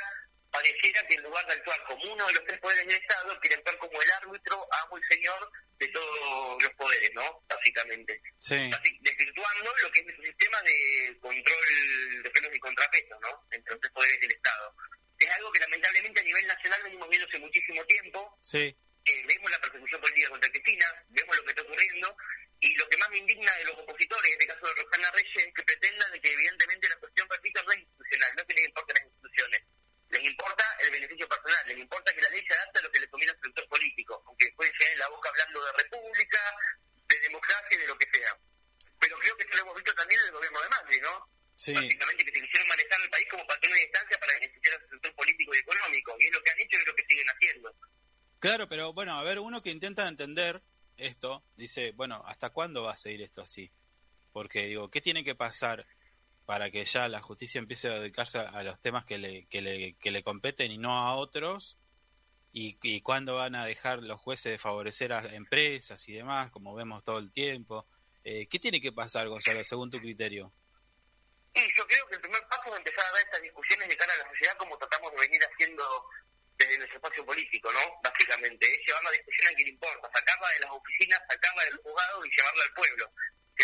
pareciera que en lugar de actuar como uno de los tres poderes del Estado, quiere actuar como el árbitro, amo y señor de todos los poderes, ¿no? Básicamente. sí, desvirtuando lo que es el sistema de control de frenos y contrapesos, ¿no? Entre los tres poderes del Estado. Es algo que lamentablemente a nivel nacional venimos viendo hace muchísimo tiempo, sí, eh, vemos la persecución política contra Cristina, vemos lo que está ocurriendo, y lo que más me indigna de los opositores, en este caso de Rosana Reyes, es que pretendan de que evidentemente la beneficio personal, le importa que la ley se adapte a lo que le conviene al sector político, aunque después en la boca hablando de república, de democracia, y de lo que sea. Pero creo que eso lo hemos visto también en el gobierno de Macri, ¿no? Sí. Básicamente que se quisieron manejar el país como patrón de instancia para beneficiar al sector político y económico, y es lo que han hecho y es lo que siguen haciendo. Claro, pero bueno, a ver, uno que intenta entender esto, dice, bueno, ¿hasta cuándo va a seguir esto así? Porque digo, ¿qué tiene que pasar para que ya la justicia empiece a dedicarse a, los temas que le, que, le, que le competen y no a otros? ¿Y, ¿Y cuándo van a dejar los jueces de favorecer a empresas y demás, como vemos todo el tiempo? Eh, ¿Qué tiene que pasar, Gonzalo, según tu criterio? Y yo creo que el primer paso es empezar a dar estas discusiones de cara a la sociedad como tratamos de venir haciendo desde nuestro espacio político, ¿no? Básicamente, es llevar la discusión a quien importa, sacarla de las oficinas, sacarla del juzgado y llevarla al pueblo.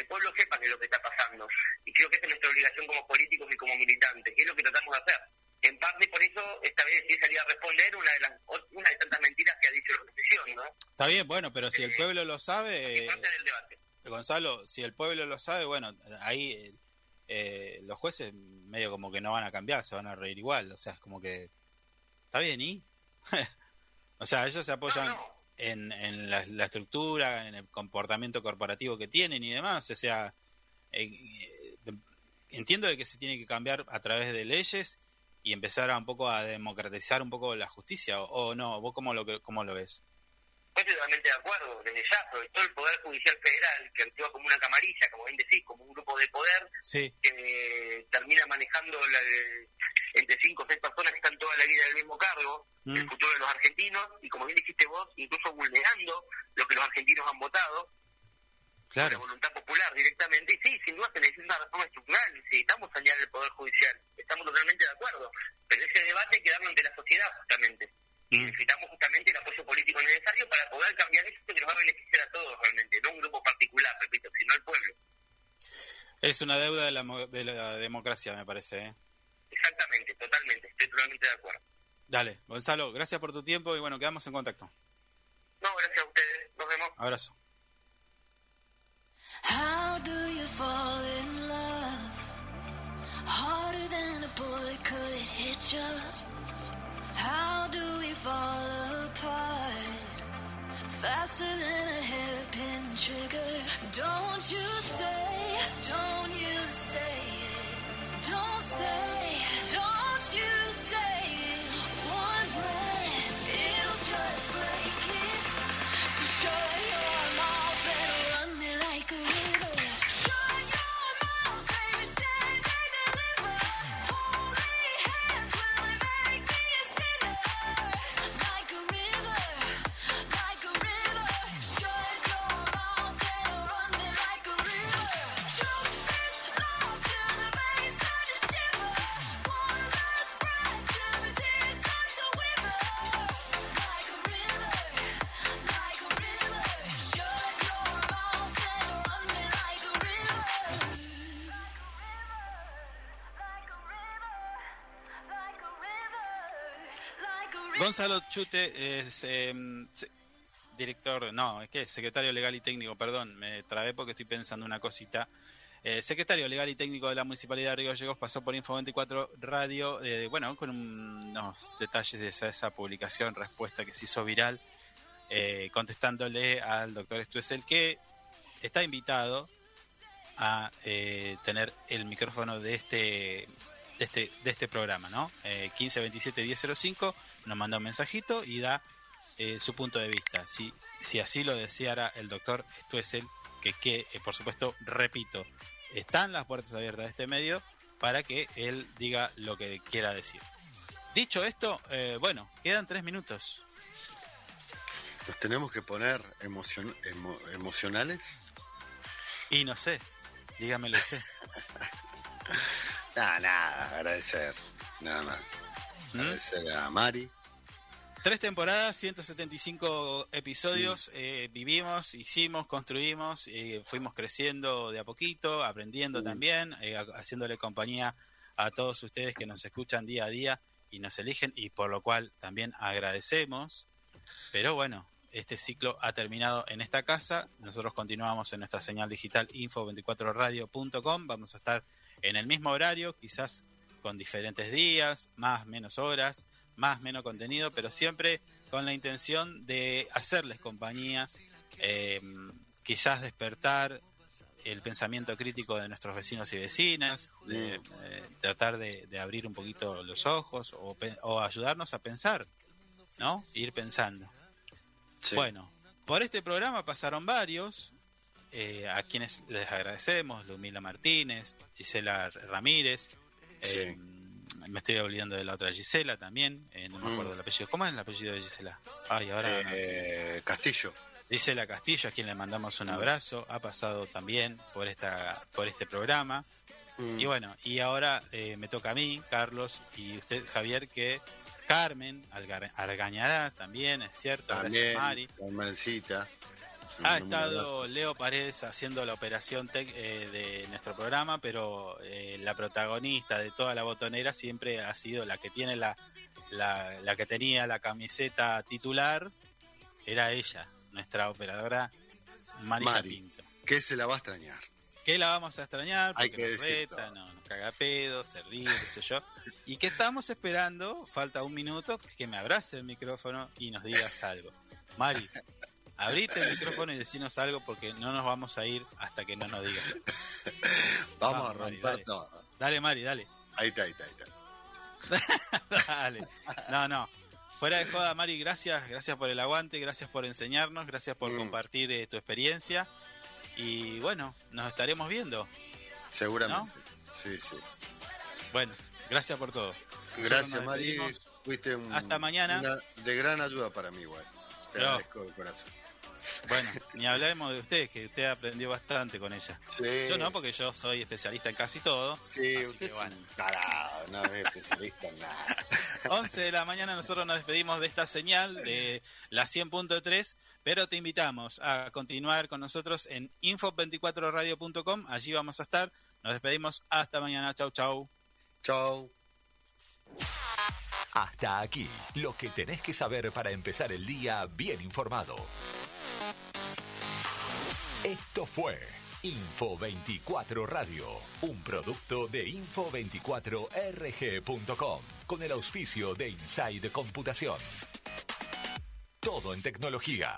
El pueblo sepa qué es lo que está pasando. Y creo que esa es nuestra obligación como políticos y como militantes, que es lo que tratamos de hacer. En parte por eso esta vez sí salí a responder una de las una de tantas mentiras que ha dicho la oposición, ¿no? Está bien, bueno, pero si el pueblo lo sabe, Es parte del debate. Gonzalo, si el pueblo lo sabe, bueno, ahí eh, eh, los jueces medio como que no van a cambiar, se van a reír igual, o sea, es como que está bien y [laughs] o sea, ellos se apoyan No, no. En, en la, estructura, en el comportamiento corporativo que tienen y demás, o sea, eh, eh, entiendo de que se tiene que cambiar a través de leyes y empezar a un poco a democratizar un poco la justicia o, no, vos cómo lo cómo lo ves? Estoy totalmente de acuerdo, desde ya, sobre todo el Poder Judicial Federal, que actúa como una camarilla, como bien decís, como un grupo de poder, Sí, que termina manejando la, entre cinco o seis personas que están toda la vida en el mismo cargo, Mm. el futuro de los argentinos, y como bien dijiste vos, incluso vulnerando lo que los argentinos han votado, la claro. voluntad popular directamente, y sí, sin duda se necesita una reforma estructural, necesitamos sanear el Poder Judicial, estamos totalmente de acuerdo, pero ese debate hay que darlo ante la sociedad justamente, y necesitamos justamente el apoyo político necesario para poder cambiar esto que nos va a beneficiar a todos realmente, no un grupo particular, repito, sino al pueblo. Es una deuda de la, mo- de la democracia, me parece. ¿eh? Exactamente, totalmente, estoy totalmente de acuerdo. Dale, Gonzalo, gracias por tu tiempo y bueno, quedamos en contacto. No, gracias a ustedes, nos vemos. Abrazo. How do you fall in love? Harder than a bullet could it hit you? How do we fall apart? Faster than a hairpin trigger. Don't you say, don't you say it. Don't say, Gonzalo Chute es eh, director, no, es que secretario legal y técnico, perdón, me trabé porque estoy pensando una cosita. Eh, secretario legal y técnico de la Municipalidad de Río Gallegos pasó por Info 24 Radio, eh, bueno, con unos detalles de esa, esa publicación, respuesta que se hizo viral, eh, contestándole al doctor Stuessel que está invitado a eh, tener el micrófono de este de este, de este programa, ¿no? Eh, 1527-1005 nos manda un mensajito y da eh, su punto de vista. Si, si así lo deseara el doctor Stuessel, que, que eh, por supuesto, repito, están las puertas abiertas de este medio para que él diga lo que quiera decir. Dicho esto, eh, bueno, quedan tres minutos. Nos tenemos que poner emocion- emo- emocionales. Y no sé, dígamelo usted. [laughs] Nada, nada, agradecer. Nada más. ¿Mm? Agradecer a Mari. Tres temporadas, 175 episodios, eh, vivimos, hicimos, construimos, eh, fuimos creciendo de a poquito, aprendiendo también, eh, ha- haciéndole compañía a todos ustedes que nos escuchan día a día y nos eligen y por lo cual también agradecemos. Pero bueno, este ciclo ha terminado en esta casa, nosotros continuamos en nuestra señal digital info24radio.com, vamos a estar en el mismo horario, quizás con diferentes días, más, menos horas, más, menos contenido, pero siempre con la intención de hacerles compañía, eh, quizás despertar el pensamiento crítico de nuestros vecinos y vecinas, de eh, tratar de, de abrir un poquito los ojos o, ayudarnos a pensar, ¿no? Ir pensando. Sí. Bueno, por este programa pasaron varios, eh, a quienes les agradecemos, Lumila Martínez, Gisela Ramírez, eh, me estoy olvidando de la otra Gisela también, eh, no me Mm. acuerdo el apellido. ¿Cómo es el apellido de Gisela? Ay, ahora... Eh, Castillo. Gisela Castillo, a quien le mandamos un abrazo, ha pasado también por esta por este programa. Mm. Y bueno, y ahora eh, me toca a mí, Carlos, y usted, Javier, que Carmen Argañarás también, es cierto, También, gracias Mari. Carmencita. Ha estado Leo Paredes haciendo la operación eh, de nuestro programa, pero eh, la protagonista de toda la botonera siempre ha sido la que tiene la, la, la que tenía la camiseta titular, era ella, nuestra operadora Marisa Mari. Pinto. Que se la va a extrañar. Que la vamos a extrañar Hay porque que nos reta, no, nos caga pedo, se ríe, qué sé yo. Y que estamos esperando, falta un minuto, que me abrace el micrófono y nos digas algo. Mari, abrite el micrófono y decinos algo porque no nos vamos a ir hasta que no nos digas. Vamos, Vamos, a Mari, romper dale. todo. Dale, Mari, dale. Ahí está, ahí está, ahí está. [laughs] Dale. No, no. Fuera de joda, Mari, gracias, gracias por el aguante, gracias por enseñarnos, gracias por Mm. compartir eh, tu experiencia. Y bueno, nos estaremos viendo. Seguramente. Sí, sí. Bueno, gracias por todo. Gracias, Mari. Fuiste un- Hasta mañana. una de gran ayuda para mí, igual. Te No. agradezco de corazón. Bueno, ni hablemos de usted, que usted aprendió bastante con ella. Sí. Yo no, porque yo soy especialista en casi todo. Sí, Así usted que es bueno. un tarado, no es especialista en nada. [laughs] 11 de la mañana nosotros nos despedimos de esta señal de la 100.3, pero te invitamos a continuar con nosotros en info24radio.com, allí vamos a estar. Nos despedimos hasta mañana, chau chau. Chau. Hasta aquí, lo que tenés que saber para empezar el día bien informado. Esto fue Info 24 Radio, un producto de info24rg.com, con el auspicio de Inside Computación. Todo en tecnología.